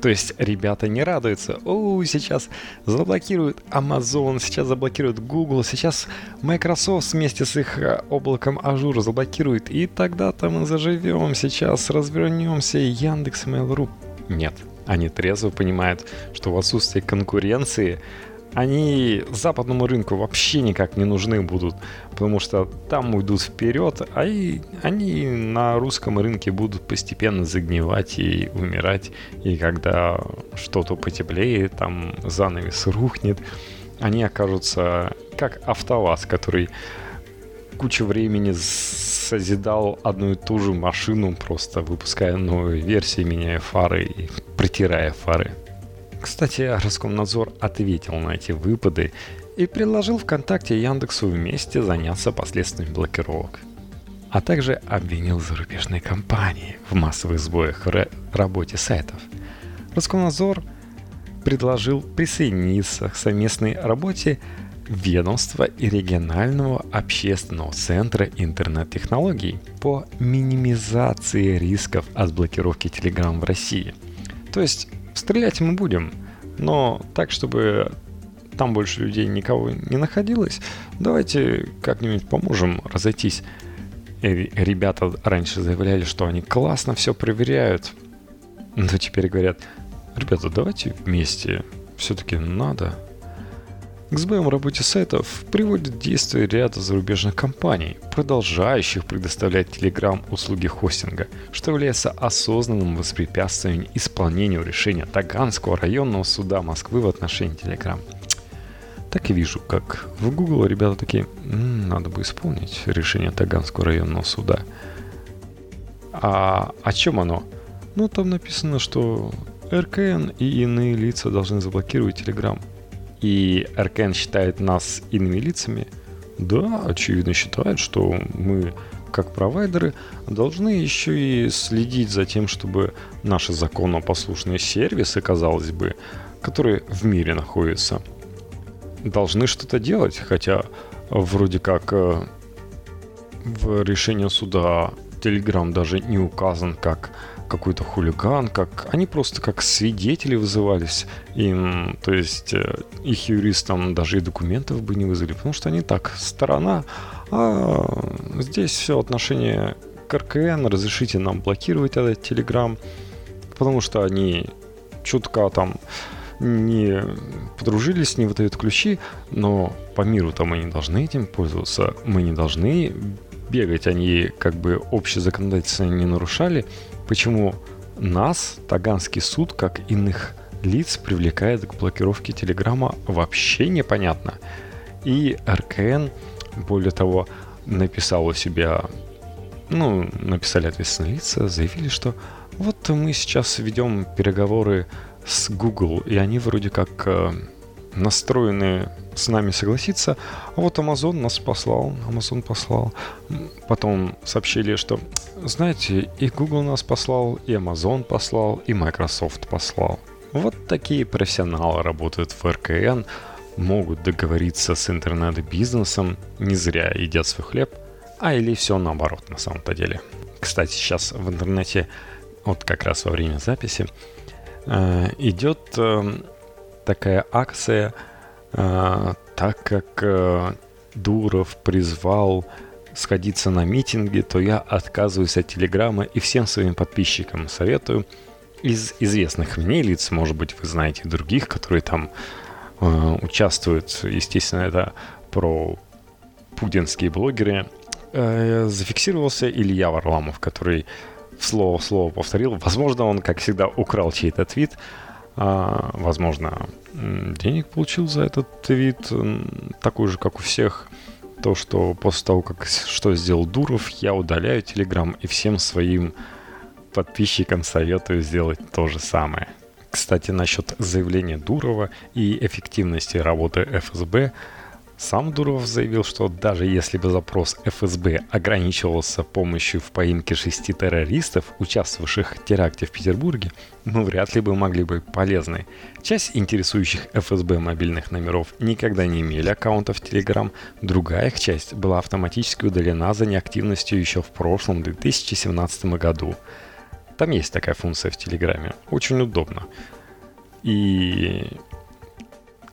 То есть ребята не радуются. О, сейчас заблокируют Amazon, сейчас заблокируют Google, сейчас Microsoft вместе с их э, облаком Azure заблокирует, и тогда-то мы заживем, сейчас развернемся, Яндекс, Mail.ru. Нет, они трезво понимают, что в отсутствии конкуренции они западному рынку вообще никак не нужны будут, потому что там уйдут вперед, а и они на русском рынке будут постепенно загнивать и умирать. И когда что-то потеплеет, там занавес рухнет, они окажутся как автоваз, который кучу времени созидал одну и ту же машину, просто выпуская новые версии, меняя фары и протирая фары. Кстати, Роскомнадзор ответил на эти выпады и предложил ВКонтакте и Яндексу вместе заняться последствиями блокировок. А также обвинил зарубежные компании в массовых сбоях в работе сайтов. Роскомнадзор предложил присоединиться к совместной работе ведомства и регионального общественного центра интернет-технологий по минимизации рисков от блокировки Telegram в России. То есть стрелять мы будем, но так, чтобы там больше людей никого не находилось, давайте как-нибудь поможем разойтись. И ребята раньше заявляли, что они классно все проверяют, но теперь говорят, ребята, давайте вместе, все-таки надо. К сбоям работе сайтов приводит действие ряда зарубежных компаний, продолжающих предоставлять Telegram услуги хостинга, что является осознанным воспрепятствием исполнению решения Таганского районного суда Москвы в отношении Telegram. Так и вижу, как в Google ребята такие, М, надо бы исполнить решение Таганского районного суда. А о чем оно? Ну, там написано, что РКН и иные лица должны заблокировать Telegram – и Аркен считает нас иными лицами, да, очевидно считает, что мы, как провайдеры, должны еще и следить за тем, чтобы наши законопослушные сервисы, казалось бы, которые в мире находятся, должны что-то делать, хотя вроде как э, в решении суда Telegram даже не указан как какой-то хулиган, как они просто как свидетели вызывались. Им, то есть э, их юристам даже и документов бы не вызвали, потому что они так, сторона, а здесь все отношение к РКН, разрешите нам блокировать этот Телеграм, потому что они чутка там не подружились, не выдают ключи, но по миру там мы не должны этим пользоваться, мы не должны бегать, они как бы общее законодательство не нарушали, Почему нас Таганский суд, как иных лиц, привлекает к блокировке Телеграма, вообще непонятно. И РКН, более того, написал у себя, ну, написали ответственные лица, заявили, что вот мы сейчас ведем переговоры с Google, и они вроде как э, настроены с нами согласиться. А вот Amazon нас послал, Amazon послал. Потом сообщили, что, знаете, и Google нас послал, и Amazon послал, и Microsoft послал. Вот такие профессионалы работают в РКН, могут договориться с интернет-бизнесом, не зря едят свой хлеб, а или все наоборот на самом-то деле. Кстати, сейчас в интернете, вот как раз во время записи, э, идет э, такая акция – так как э, Дуров призвал сходиться на митинги, то я отказываюсь от Телеграма и всем своим подписчикам советую. Из известных мне лиц, может быть, вы знаете других, которые там э, участвуют, естественно, это про путинские блогеры, э, зафиксировался Илья Варламов, который в слово в слово повторил. Возможно, он, как всегда, украл чей-то твит, а, возможно, денег получил за этот твит, такой же, как у всех. То, что после того, как что сделал Дуров, я удаляю Телеграм и всем своим подписчикам советую сделать то же самое. Кстати, насчет заявления Дурова и эффективности работы ФСБ – сам Дуров заявил, что даже если бы запрос ФСБ ограничивался помощью в поимке шести террористов, участвовавших в теракте в Петербурге, мы вряд ли бы могли быть полезны. Часть интересующих ФСБ мобильных номеров никогда не имели аккаунтов в Telegram, другая их часть была автоматически удалена за неактивностью еще в прошлом 2017 году. Там есть такая функция в Телеграме, очень удобно. И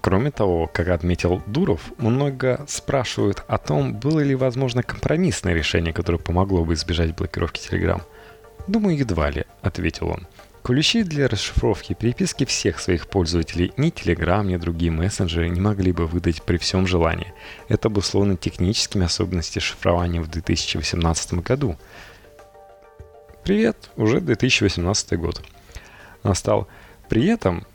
Кроме того, как отметил Дуров, много спрашивают о том, было ли возможно компромиссное решение, которое помогло бы избежать блокировки Telegram. «Думаю, едва ли», — ответил он. Ключи для расшифровки переписки всех своих пользователей ни Telegram, ни другие мессенджеры не могли бы выдать при всем желании. Это обусловлено техническими особенностями шифрования в 2018 году. Привет, уже 2018 год. Настал. При этом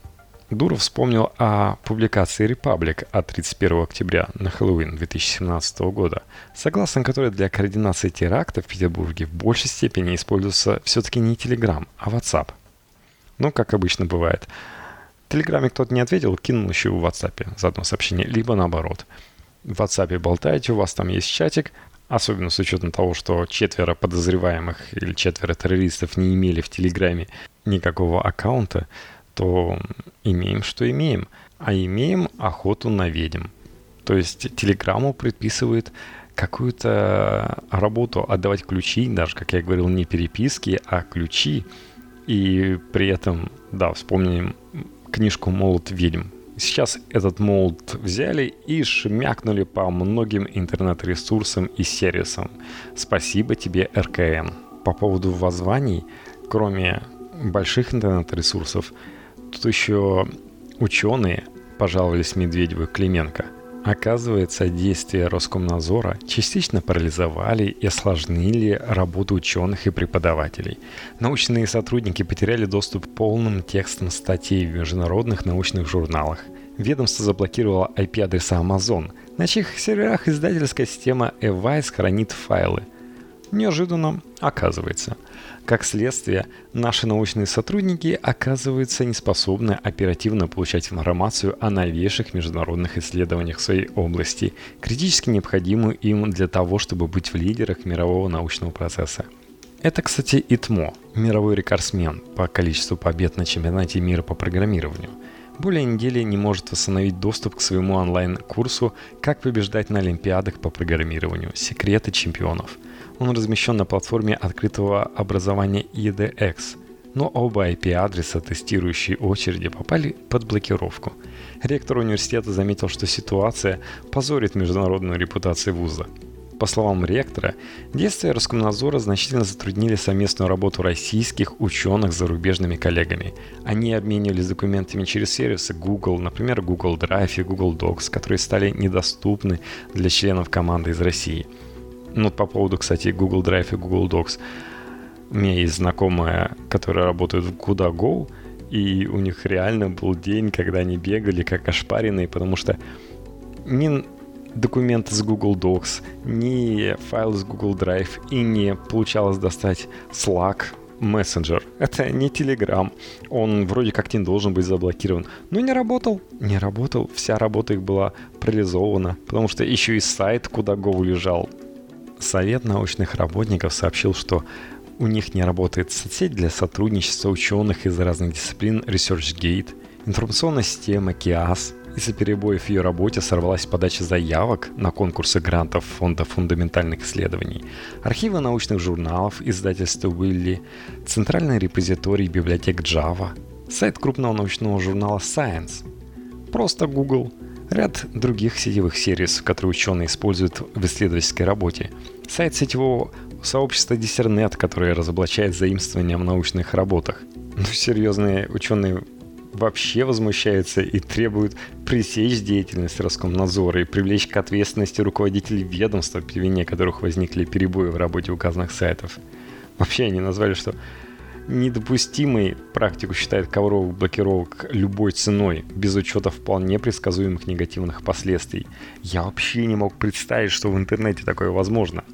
Дуров вспомнил о публикации Republic от 31 октября на Хэллоуин 2017 года, согласно которой для координации теракта в Петербурге в большей степени используется все-таки не Telegram, а WhatsApp. Ну, как обычно бывает. Телеграме кто-то не ответил, кинул еще в WhatsApp заодно сообщение, либо наоборот. В WhatsApp болтаете, у вас там есть чатик, особенно с учетом того, что четверо подозреваемых или четверо террористов не имели в Телеграме никакого аккаунта, то имеем, что имеем. А имеем охоту на ведьм. То есть телеграмму предписывает какую-то работу отдавать ключи, даже, как я говорил, не переписки, а ключи. И при этом, да, вспомним книжку «Молот ведьм». Сейчас этот молот взяли и шмякнули по многим интернет-ресурсам и сервисам. Спасибо тебе, РКН. По поводу воззваний, кроме больших интернет-ресурсов, Тут еще ученые пожаловались Медведеву и Клименко. Оказывается, действия Роскомнадзора частично парализовали и осложнили работу ученых и преподавателей. Научные сотрудники потеряли доступ к полным текстам статей в международных научных журналах. Ведомство заблокировало IP-адреса Amazon, на чьих серверах издательская система Evice хранит файлы. Неожиданно оказывается – как следствие, наши научные сотрудники оказываются неспособны оперативно получать информацию о новейших международных исследованиях в своей области, критически необходимую им для того, чтобы быть в лидерах мирового научного процесса. Это, кстати, ИТМО, мировой рекордсмен по количеству побед на чемпионате мира по программированию. Более недели не может восстановить доступ к своему онлайн-курсу «Как побеждать на Олимпиадах по программированию. Секреты чемпионов». Он размещен на платформе открытого образования EDX, но оба IP-адреса тестирующей очереди попали под блокировку. Ректор университета заметил, что ситуация позорит международную репутацию вуза. По словам ректора, действия Роскомнадзора значительно затруднили совместную работу российских ученых с зарубежными коллегами. Они обменивались документами через сервисы Google, например, Google Drive и Google Docs, которые стали недоступны для членов команды из России – ну, по поводу, кстати, Google Drive и Google Docs. У меня есть знакомая, которая работает в Go, и у них реально был день, когда они бегали как ошпаренные, потому что ни документы с Google Docs, ни файл с Google Drive и не получалось достать Slack, мессенджер. Это не Telegram. Он вроде как не должен быть заблокирован. Но не работал. Не работал. Вся работа их была парализована. Потому что еще и сайт, куда Go лежал, Совет научных работников сообщил, что у них не работает соцсеть для сотрудничества ученых из разных дисциплин ResearchGate, информационная система KIAS. Из-за перебоев в ее работе сорвалась подача заявок на конкурсы грантов Фонда фундаментальных исследований, архивы научных журналов издательства Уилли, центральный репозиторий библиотек Java, сайт крупного научного журнала Science, просто Google – Ряд других сетевых сервисов, которые ученые используют в исследовательской работе. Сайт сетевого сообщества Discernet, которое разоблачает заимствования в научных работах. Ну, серьезные ученые вообще возмущаются и требуют пресечь деятельность Роскомнадзора и привлечь к ответственности руководителей ведомства, по вине которых возникли перебои в работе указанных сайтов. Вообще они назвали, что недопустимой практику считает ковровых блокировок любой ценой, без учета вполне предсказуемых негативных последствий. Я вообще не мог представить, что в интернете такое возможно.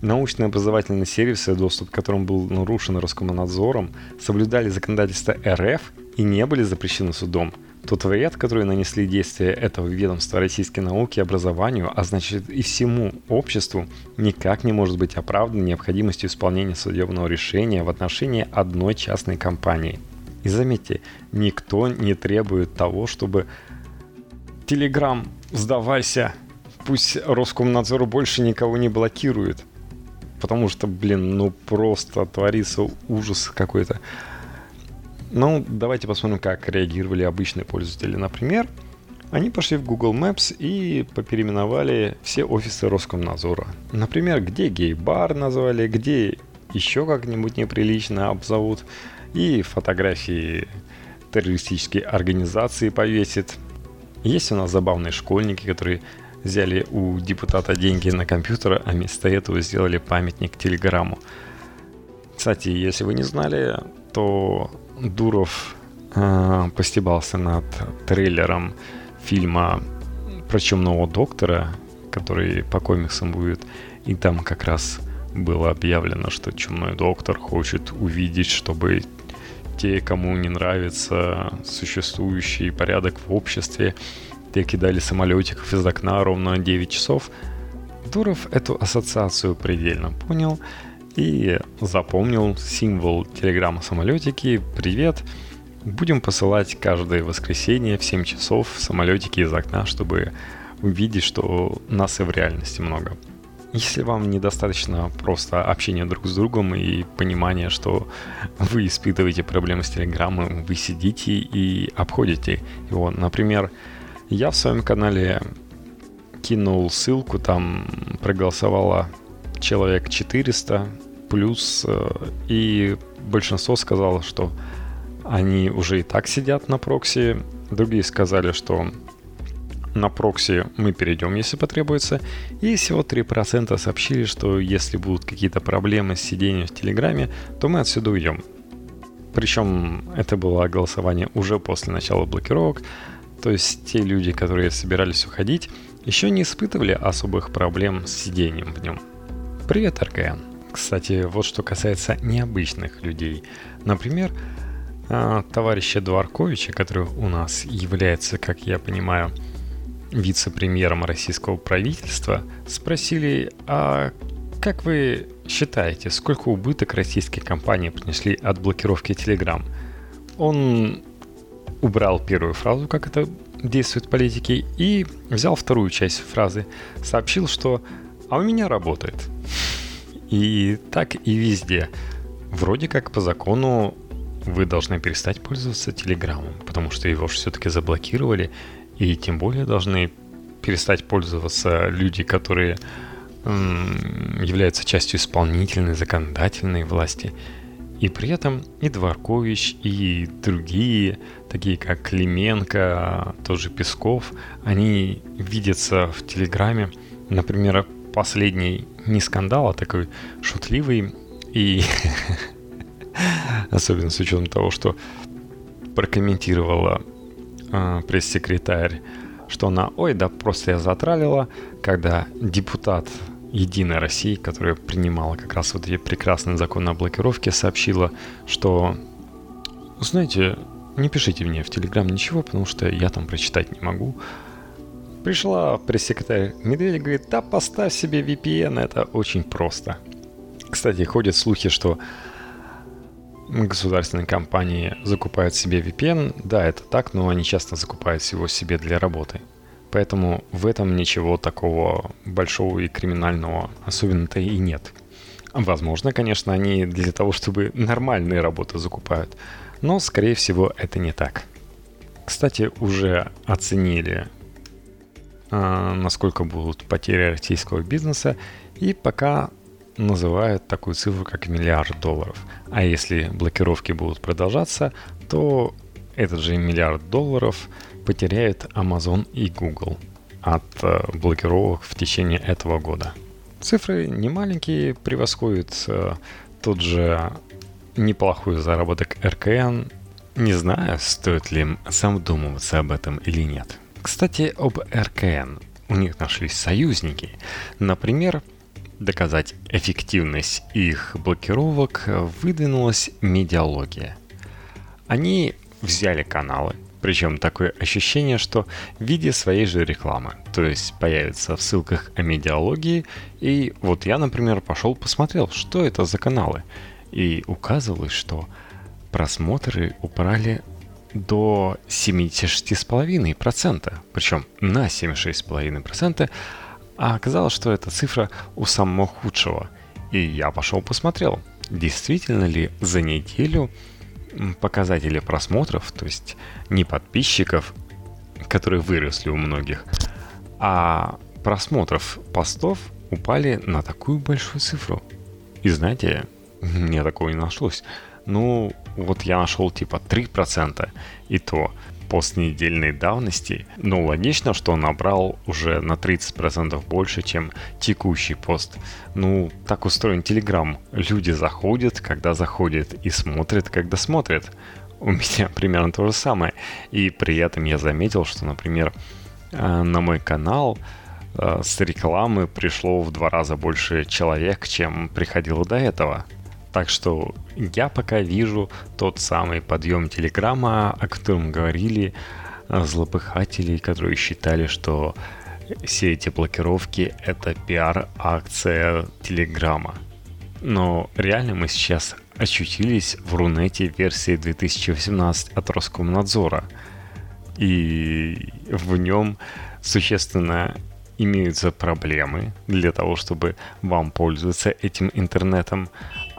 Научные образовательные сервисы, доступ к которым был нарушен Роскомнадзором, соблюдали законодательство РФ и не были запрещены судом – тот вред, который нанесли действия этого ведомства российской науки и образованию, а значит и всему обществу, никак не может быть оправдан необходимостью исполнения судебного решения в отношении одной частной компании. И заметьте, никто не требует того, чтобы Телеграм, сдавайся, пусть Роскомнадзор больше никого не блокирует. Потому что, блин, ну просто творится ужас какой-то. Ну, давайте посмотрим, как реагировали обычные пользователи. Например, они пошли в Google Maps и попереименовали все офисы Роскомнадзора. Например, где гей-бар назвали, где еще как-нибудь неприлично обзовут, и фотографии террористической организации повесит. Есть у нас забавные школьники, которые взяли у депутата деньги на компьютер, а вместо этого сделали памятник Телеграмму. Кстати, если вы не знали, то Дуров э, постебался над трейлером фильма про Чумного доктора, который по комиксам будет. И там как раз было объявлено, что Чумной доктор хочет увидеть, чтобы те, кому не нравится существующий порядок в обществе, те кидали самолетиков из окна ровно 9 часов. Дуров эту ассоциацию предельно понял и запомнил символ телеграмма самолетики «Привет». Будем посылать каждое воскресенье в 7 часов самолетики из окна, чтобы увидеть, что нас и в реальности много. Если вам недостаточно просто общения друг с другом и понимания, что вы испытываете проблемы с Телеграмом, вы сидите и обходите его. Например, я в своем канале кинул ссылку, там проголосовало человек 400 плюс, э, и большинство сказало, что они уже и так сидят на прокси другие сказали, что на прокси мы перейдем, если потребуется. И всего 3% сообщили, что если будут какие-то проблемы с сидением в Телеграме, то мы отсюда уйдем. Причем это было голосование уже после начала блокировок. То есть те люди, которые собирались уходить, еще не испытывали особых проблем с сидением в нем. Привет, РКН. Кстати, вот что касается необычных людей. Например, а, товарища Дуарковича, который у нас является, как я понимаю, вице-премьером российского правительства, спросили, а как вы считаете, сколько убыток российские компании принесли от блокировки Telegram? Он убрал первую фразу, как это действует политики, и взял вторую часть фразы. Сообщил, что «а у меня работает». И так и везде. Вроде как по закону вы должны перестать пользоваться Телеграмом, потому что его все-таки заблокировали, и тем более должны перестать пользоваться люди, которые являются частью исполнительной, законодательной власти. И при этом и Дворкович, и другие, такие как Клименко, тоже Песков, они видятся в Телеграме. Например, последний не скандал, а такой шутливый и особенно с учетом того, что прокомментировала э, пресс-секретарь, что она, ой, да просто я затралила, когда депутат Единой России, которая принимала как раз вот эти прекрасные законы о блокировке, сообщила, что, знаете, не пишите мне в Телеграм ничего, потому что я там прочитать не могу. Пришла пресс-секретарь Медведь и говорит, да поставь себе VPN, это очень просто. Кстати, ходят слухи, что государственные компании закупают себе VPN. Да, это так, но они часто закупают его себе для работы. Поэтому в этом ничего такого большого и криминального особенно-то и нет. Возможно, конечно, они для того, чтобы нормальные работы закупают. Но, скорее всего, это не так. Кстати, уже оценили насколько будут потери российского бизнеса, и пока называют такую цифру, как миллиард долларов. А если блокировки будут продолжаться, то этот же миллиард долларов потеряют Amazon и Google от э, блокировок в течение этого года. Цифры не маленькие, превосходят э, тот же неплохой заработок РКН. Не знаю, стоит ли им задумываться об этом или нет. Кстати, об РКН. У них нашлись союзники. Например, доказать эффективность их блокировок выдвинулась медиалогия. Они взяли каналы, причем такое ощущение, что в виде своей же рекламы. То есть появится в ссылках о медиалогии. И вот я, например, пошел посмотрел, что это за каналы. И указывалось, что просмотры упали до 76,5%, причем на 76,5%, а оказалось, что эта цифра у самого худшего. И я пошел посмотрел, действительно ли за неделю показатели просмотров, то есть не подписчиков, которые выросли у многих, а просмотров постов упали на такую большую цифру. И знаете, мне такого не нашлось. Ну, вот я нашел типа 3%, и то постнедельной давности, но логично, что он набрал уже на 30% больше, чем текущий пост. Ну, так устроен Телеграм. Люди заходят, когда заходят, и смотрят, когда смотрят. У меня примерно то же самое. И при этом я заметил, что, например, э, на мой канал э, с рекламы пришло в два раза больше человек, чем приходило до этого. Так что я пока вижу тот самый подъем Телеграма, о котором говорили э, злопыхатели, которые считали, что все эти блокировки — это пиар-акция Телеграма. Но реально мы сейчас ощутились в Рунете версии 2018 от Роскомнадзора. И в нем существенно имеются проблемы для того, чтобы вам пользоваться этим интернетом.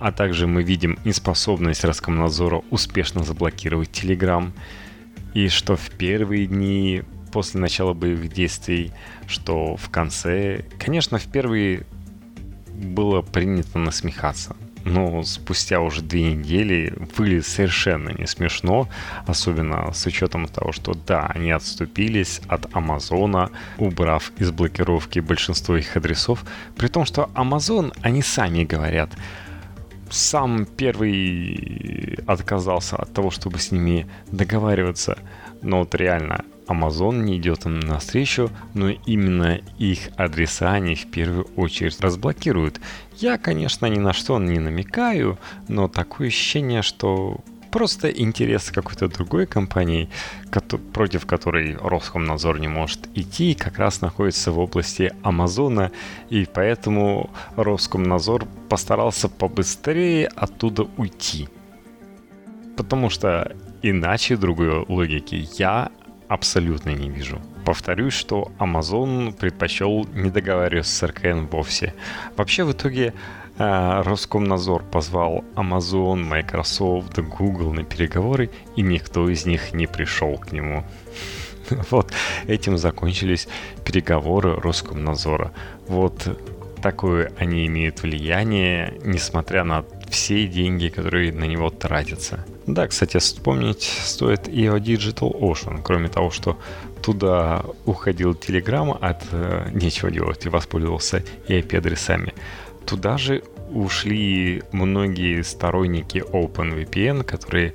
А также мы видим неспособность Роскомнадзора успешно заблокировать Telegram. И что в первые дни после начала боевых действий, что в конце... Конечно, в первые было принято насмехаться. но спустя уже две недели выглядит совершенно не смешно, особенно с учетом того, что да, они отступились от Амазона, убрав из блокировки большинство их адресов, при том, что Amazon, они сами говорят, сам первый отказался от того, чтобы с ними договариваться. Но вот реально, Amazon не идет им навстречу, но именно их адреса они в первую очередь разблокируют. Я, конечно, ни на что не намекаю, но такое ощущение, что просто интерес какой-то другой компании, против которой Роскомнадзор не может идти, как раз находится в области Амазона, и поэтому Роскомнадзор постарался побыстрее оттуда уйти. Потому что иначе другой логики я абсолютно не вижу. Повторюсь, что Amazon предпочел не договариваться с РКН вовсе. Вообще, в итоге, Роскомнадзор позвал Amazon, Microsoft, Google на переговоры, и никто из них не пришел к нему. Вот этим закончились переговоры Роскомнадзора. Вот такое они имеют влияние, несмотря на все деньги, которые на него тратятся. Да, кстати, вспомнить стоит и о Digital Ocean, кроме того, что туда уходил Telegram от э, нечего делать и воспользовался IP-адресами. Туда же ушли многие сторонники OpenVPN, которые,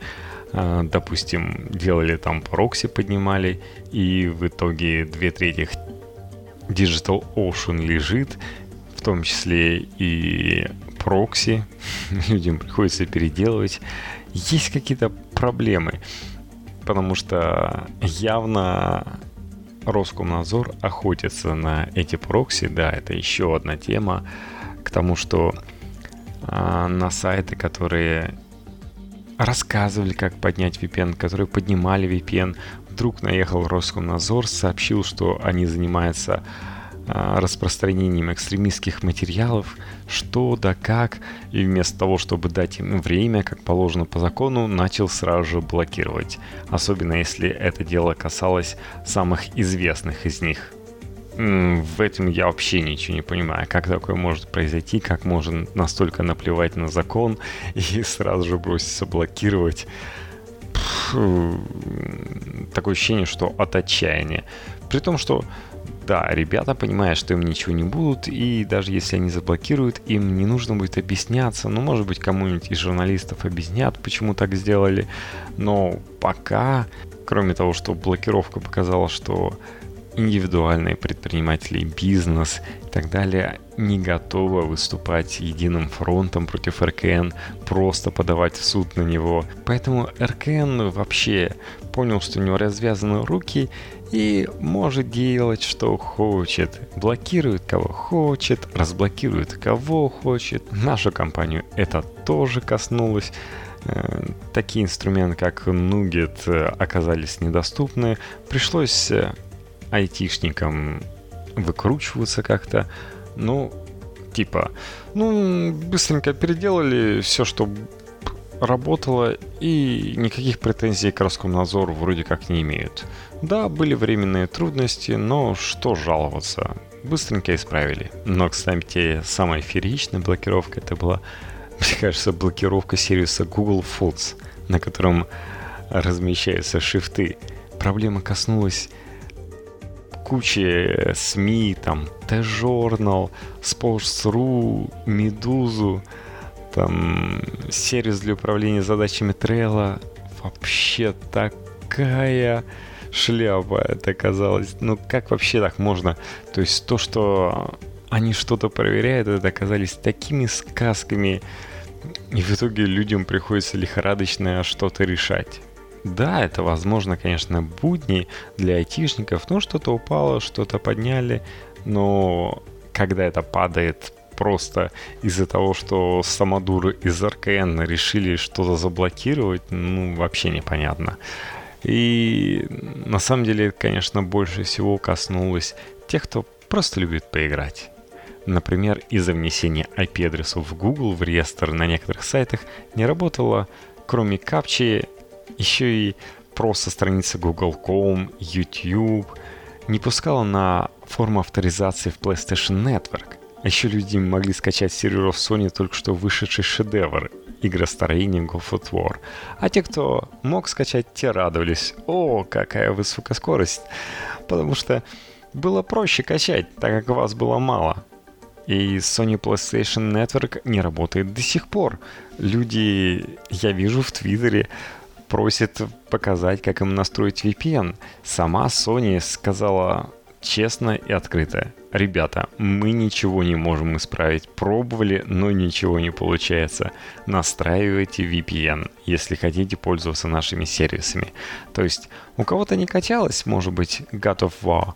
э, допустим, делали там прокси, поднимали, и в итоге две трети Digital Ocean лежит, в том числе и прокси, людям приходится переделывать. Есть какие-то проблемы, потому что явно Роскомнадзор охотится на эти прокси, да, это еще одна тема, к тому, что а, на сайты, которые рассказывали, как поднять VPN, которые поднимали VPN, вдруг наехал Роскомнадзор, сообщил, что они занимаются а, распространением экстремистских материалов, что да как, и вместо того, чтобы дать им время, как положено по закону, начал сразу же блокировать, особенно если это дело касалось самых известных из них. В этом я вообще ничего не понимаю, как такое может произойти, как можно настолько наплевать на закон и сразу же броситься блокировать. такое ощущение, что от отчаяния. При том, что да, ребята понимают, что им ничего не будут, и даже если они заблокируют, им не нужно будет объясняться. Ну, может быть, кому-нибудь из журналистов объяснят, почему так сделали. Но пока, кроме того, что блокировка показала, что индивидуальные предприниматели, бизнес и так далее не готовы выступать единым фронтом против РКН, просто подавать в суд на него. Поэтому РКН вообще понял, что у него развязаны руки и может делать, что хочет. Блокирует кого хочет, разблокирует кого хочет. Нашу компанию это тоже коснулось. Э, такие инструменты, как Nugget, э, оказались недоступны. Пришлось э, айтишникам выкручиваться как-то. Ну, типа, ну, быстренько переделали все, что работало, и никаких претензий к Роскомнадзору вроде как не имеют. Да, были временные трудности, но что жаловаться, быстренько исправили. Но, кстати, самая фееричная блокировка это была, мне кажется, блокировка сервиса Google Foods, на котором размещаются шрифты. Проблема коснулась кучи СМИ, там, T-Journal, Sports.ru, Медузу, там, сервис для управления задачами Trello. Вообще такая шляпа это оказалось. Ну, как вообще так можно? То есть то, что они что-то проверяют, это оказались такими сказками, и в итоге людям приходится лихорадочно что-то решать. Да, это возможно, конечно, будни для айтишников, ну что-то упало, что-то подняли, но когда это падает просто из-за того, что самодуры из РКН решили что-то заблокировать, ну, вообще непонятно. И на самом деле, конечно, больше всего коснулось тех, кто просто любит поиграть. Например, из-за внесения IP-адресов в Google в реестр на некоторых сайтах не работала, кроме капчи, еще и просто страница Google.com, YouTube, не пускала на форму авторизации в PlayStation Network. Еще люди могли скачать серверов Sony только что вышедший шедевр игростроение God of War. А те, кто мог скачать, те радовались. О, какая высокая скорость. Потому что было проще качать, так как вас было мало. И Sony PlayStation Network не работает до сих пор. Люди, я вижу в Твиттере, просят показать, как им настроить VPN. Сама Sony сказала честно и открыто. Ребята, мы ничего не можем исправить. Пробовали, но ничего не получается. Настраивайте VPN, если хотите пользоваться нашими сервисами. То есть, у кого-то не качалось, может быть, God of War.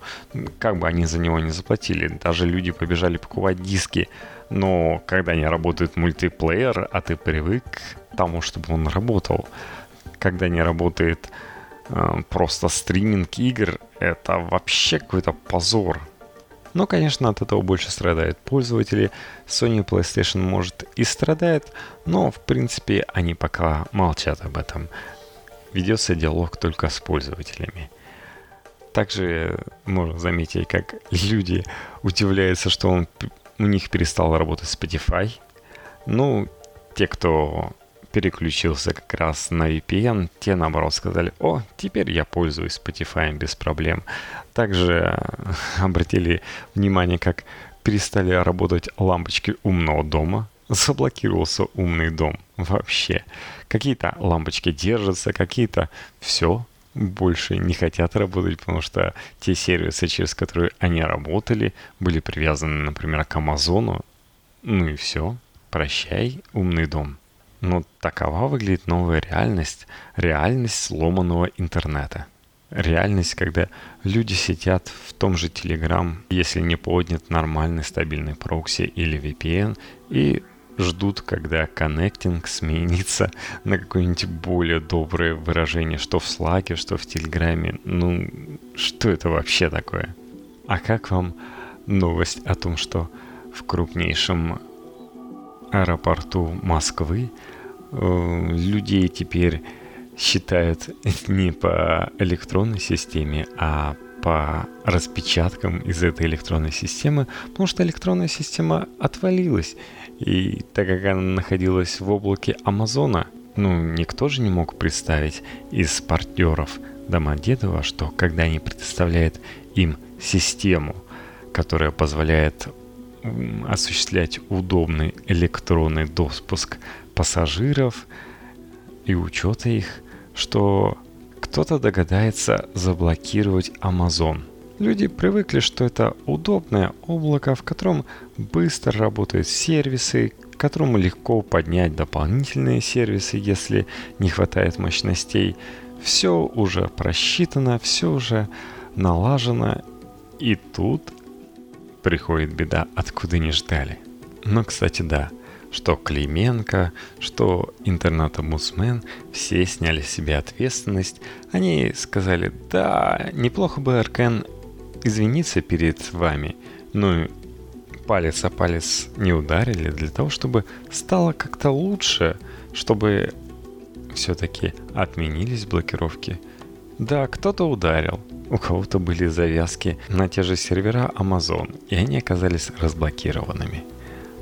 Как бы они за него не заплатили. Даже люди побежали покупать диски. Но когда не работает мультиплеер, а ты привык к тому, чтобы он работал. Когда не работает э, просто стриминг игр, это вообще какой-то позор. Но, конечно, от этого больше страдают пользователи. Sony PlayStation, может, и страдает, но, в принципе, они пока молчат об этом. Ведется диалог только с пользователями. Также можно заметить, как люди удивляются, что он, у них перестал работать Spotify. Ну, те, кто переключился как раз на VPN, те наоборот сказали, о, теперь я пользуюсь Spotify без проблем. Также обратили внимание, как перестали работать лампочки умного дома, заблокировался умный дом вообще. Какие-то лампочки держатся, какие-то все больше не хотят работать, потому что те сервисы, через которые они работали, были привязаны, например, к Амазону. Ну и все, прощай, умный дом. Но такова выглядит новая реальность, реальность сломанного интернета. Реальность, когда люди сидят в том же Telegram, если не поднят нормальный стабильный прокси или VPN, и ждут, когда коннектинг сменится на какое-нибудь более доброе выражение, что в Slack, что в Телеграме. Ну, что это вообще такое? А как вам новость о том, что в крупнейшем аэропорту Москвы э, людей теперь считают не по электронной системе, а по распечаткам из этой электронной системы, потому что электронная система отвалилась. И так как она находилась в облаке Амазона, ну, никто же не мог представить из партнеров Домодедова, что когда они предоставляют им систему, которая позволяет осуществлять удобный электронный допуск пассажиров и учета их, что кто-то догадается заблокировать Amazon. Люди привыкли, что это удобное облако, в котором быстро работают сервисы, к которому легко поднять дополнительные сервисы, если не хватает мощностей. Все уже просчитано, все уже налажено, и тут приходит беда, откуда не ждали. Но, кстати, да, что Клименко, что интернет-омбудсмен, все сняли с себя ответственность. Они сказали, да, неплохо бы Аркен извиниться перед вами, но палец о палец не ударили для того, чтобы стало как-то лучше, чтобы все-таки отменились блокировки. Да, кто-то ударил, у кого-то были завязки на те же сервера Amazon, и они оказались разблокированными.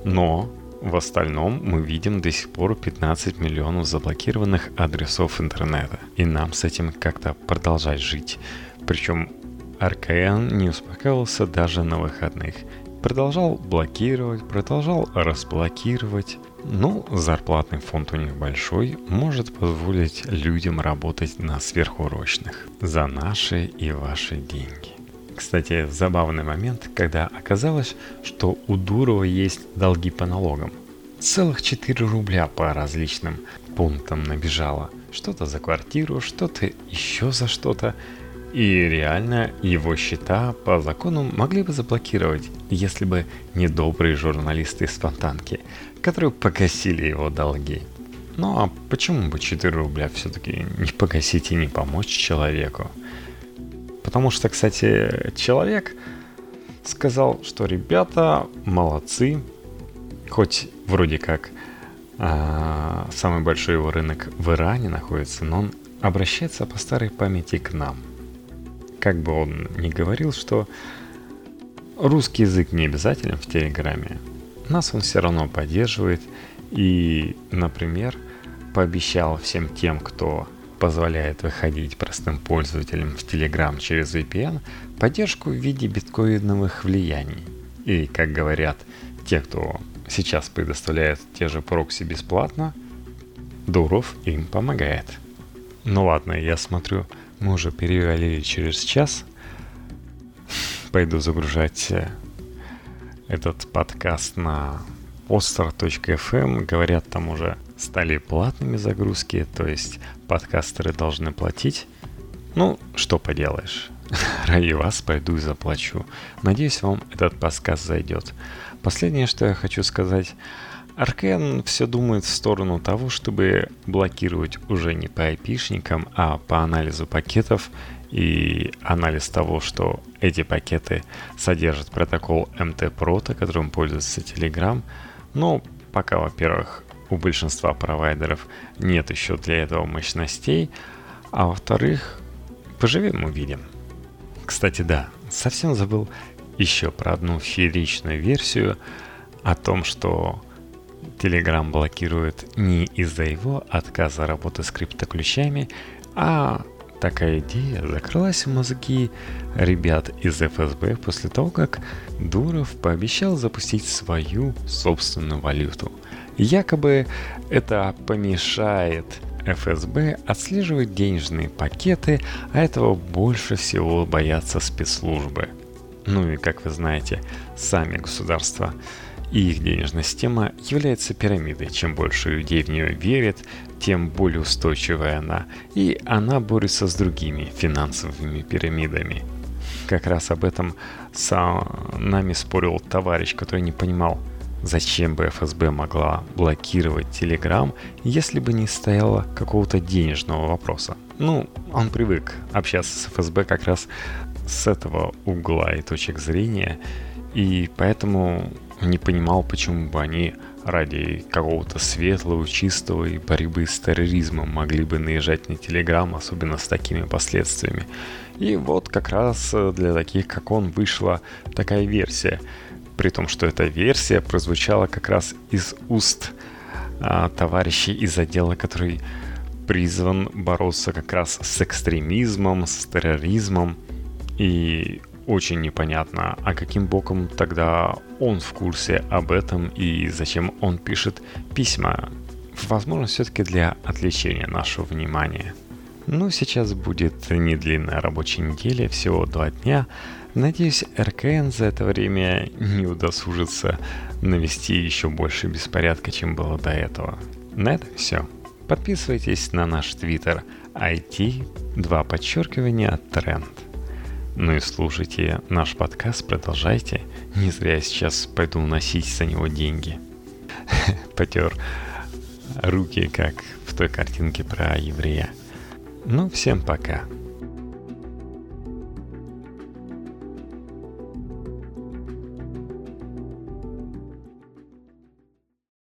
Но в остальном мы видим до сих пор 15 миллионов заблокированных адресов интернета. И нам с этим как-то продолжать жить. Причем РКН не успокаивался даже на выходных. Продолжал блокировать, продолжал разблокировать. Ну, зарплатный фонд у них большой, может позволить людям работать на сверхурочных. За наши и ваши деньги. Кстати, забавный момент, когда оказалось, что у Дурова есть долги по налогам. Целых 4 рубля по различным пунктам набежало. Что-то за квартиру, что-то еще за что-то. И реально его счета по закону могли бы заблокировать, если бы не добрые журналисты из Фонтанки, которые погасили его долги. Ну а почему бы 4 рубля все-таки не погасить и не помочь человеку? Потому что, кстати, человек сказал, что ребята молодцы, хоть вроде как э, самый большой его рынок в Иране находится, но он обращается по старой памяти к нам. Как бы он ни говорил, что русский язык не обязателен в Телеграме. Нас он все равно поддерживает. И, например, пообещал всем тем, кто позволяет выходить простым пользователям в Telegram через VPN, поддержку в виде биткоиновых влияний. И, как говорят те, кто сейчас предоставляет те же прокси бесплатно, Дуров им помогает. Ну ладно, я смотрю, мы уже перевалили через час. Пойду загружать э, этот подкаст на poster.fm. Говорят, там уже стали платными загрузки, то есть подкастеры должны платить. Ну, что поделаешь. Ради вас пойду и заплачу. Надеюсь, вам этот подкаст зайдет. Последнее, что я хочу сказать. Аркен все думает в сторону того, чтобы блокировать уже не по айпишникам, а по анализу пакетов и анализ того, что эти пакеты содержат протокол MT-Proto, которым пользуется Telegram. Но пока, во-первых, у большинства провайдеров нет еще для этого мощностей, а во-вторых, поживем увидим. Кстати, да, совсем забыл еще про одну фееричную версию о том, что Telegram блокирует не из-за его отказа работы с криптоключами, а такая идея закрылась в мозги ребят из ФСБ после того, как Дуров пообещал запустить свою собственную валюту – Якобы это помешает ФСБ отслеживать денежные пакеты, а этого больше всего боятся спецслужбы. Ну и, как вы знаете, сами государства и их денежная система является пирамидой. Чем больше людей в нее верит, тем более устойчивая она. И она борется с другими финансовыми пирамидами. Как раз об этом с нами спорил товарищ, который не понимал, Зачем бы ФСБ могла блокировать Telegram, если бы не стояло какого-то денежного вопроса? Ну, он привык общаться с ФСБ как раз с этого угла и точек зрения, и поэтому не понимал, почему бы они ради какого-то светлого, чистого и борьбы с терроризмом могли бы наезжать на Телеграм, особенно с такими последствиями. И вот как раз для таких, как он, вышла такая версия – при том, что эта версия прозвучала как раз из уст а, товарищей из отдела, который призван бороться как раз с экстремизмом, с терроризмом. И очень непонятно, а каким боком тогда он в курсе об этом и зачем он пишет письма. Возможно, все-таки для отвлечения нашего внимания. Ну, сейчас будет не длинная рабочая неделя, всего два дня, Надеюсь, РКН за это время не удосужится навести еще больше беспорядка, чем было до этого. На этом все. Подписывайтесь на наш твиттер IT, два подчеркивания, тренд. Ну и слушайте наш подкаст, продолжайте. Не зря я сейчас пойду носить за него деньги. Потер руки, как в той картинке про еврея. Ну, всем пока.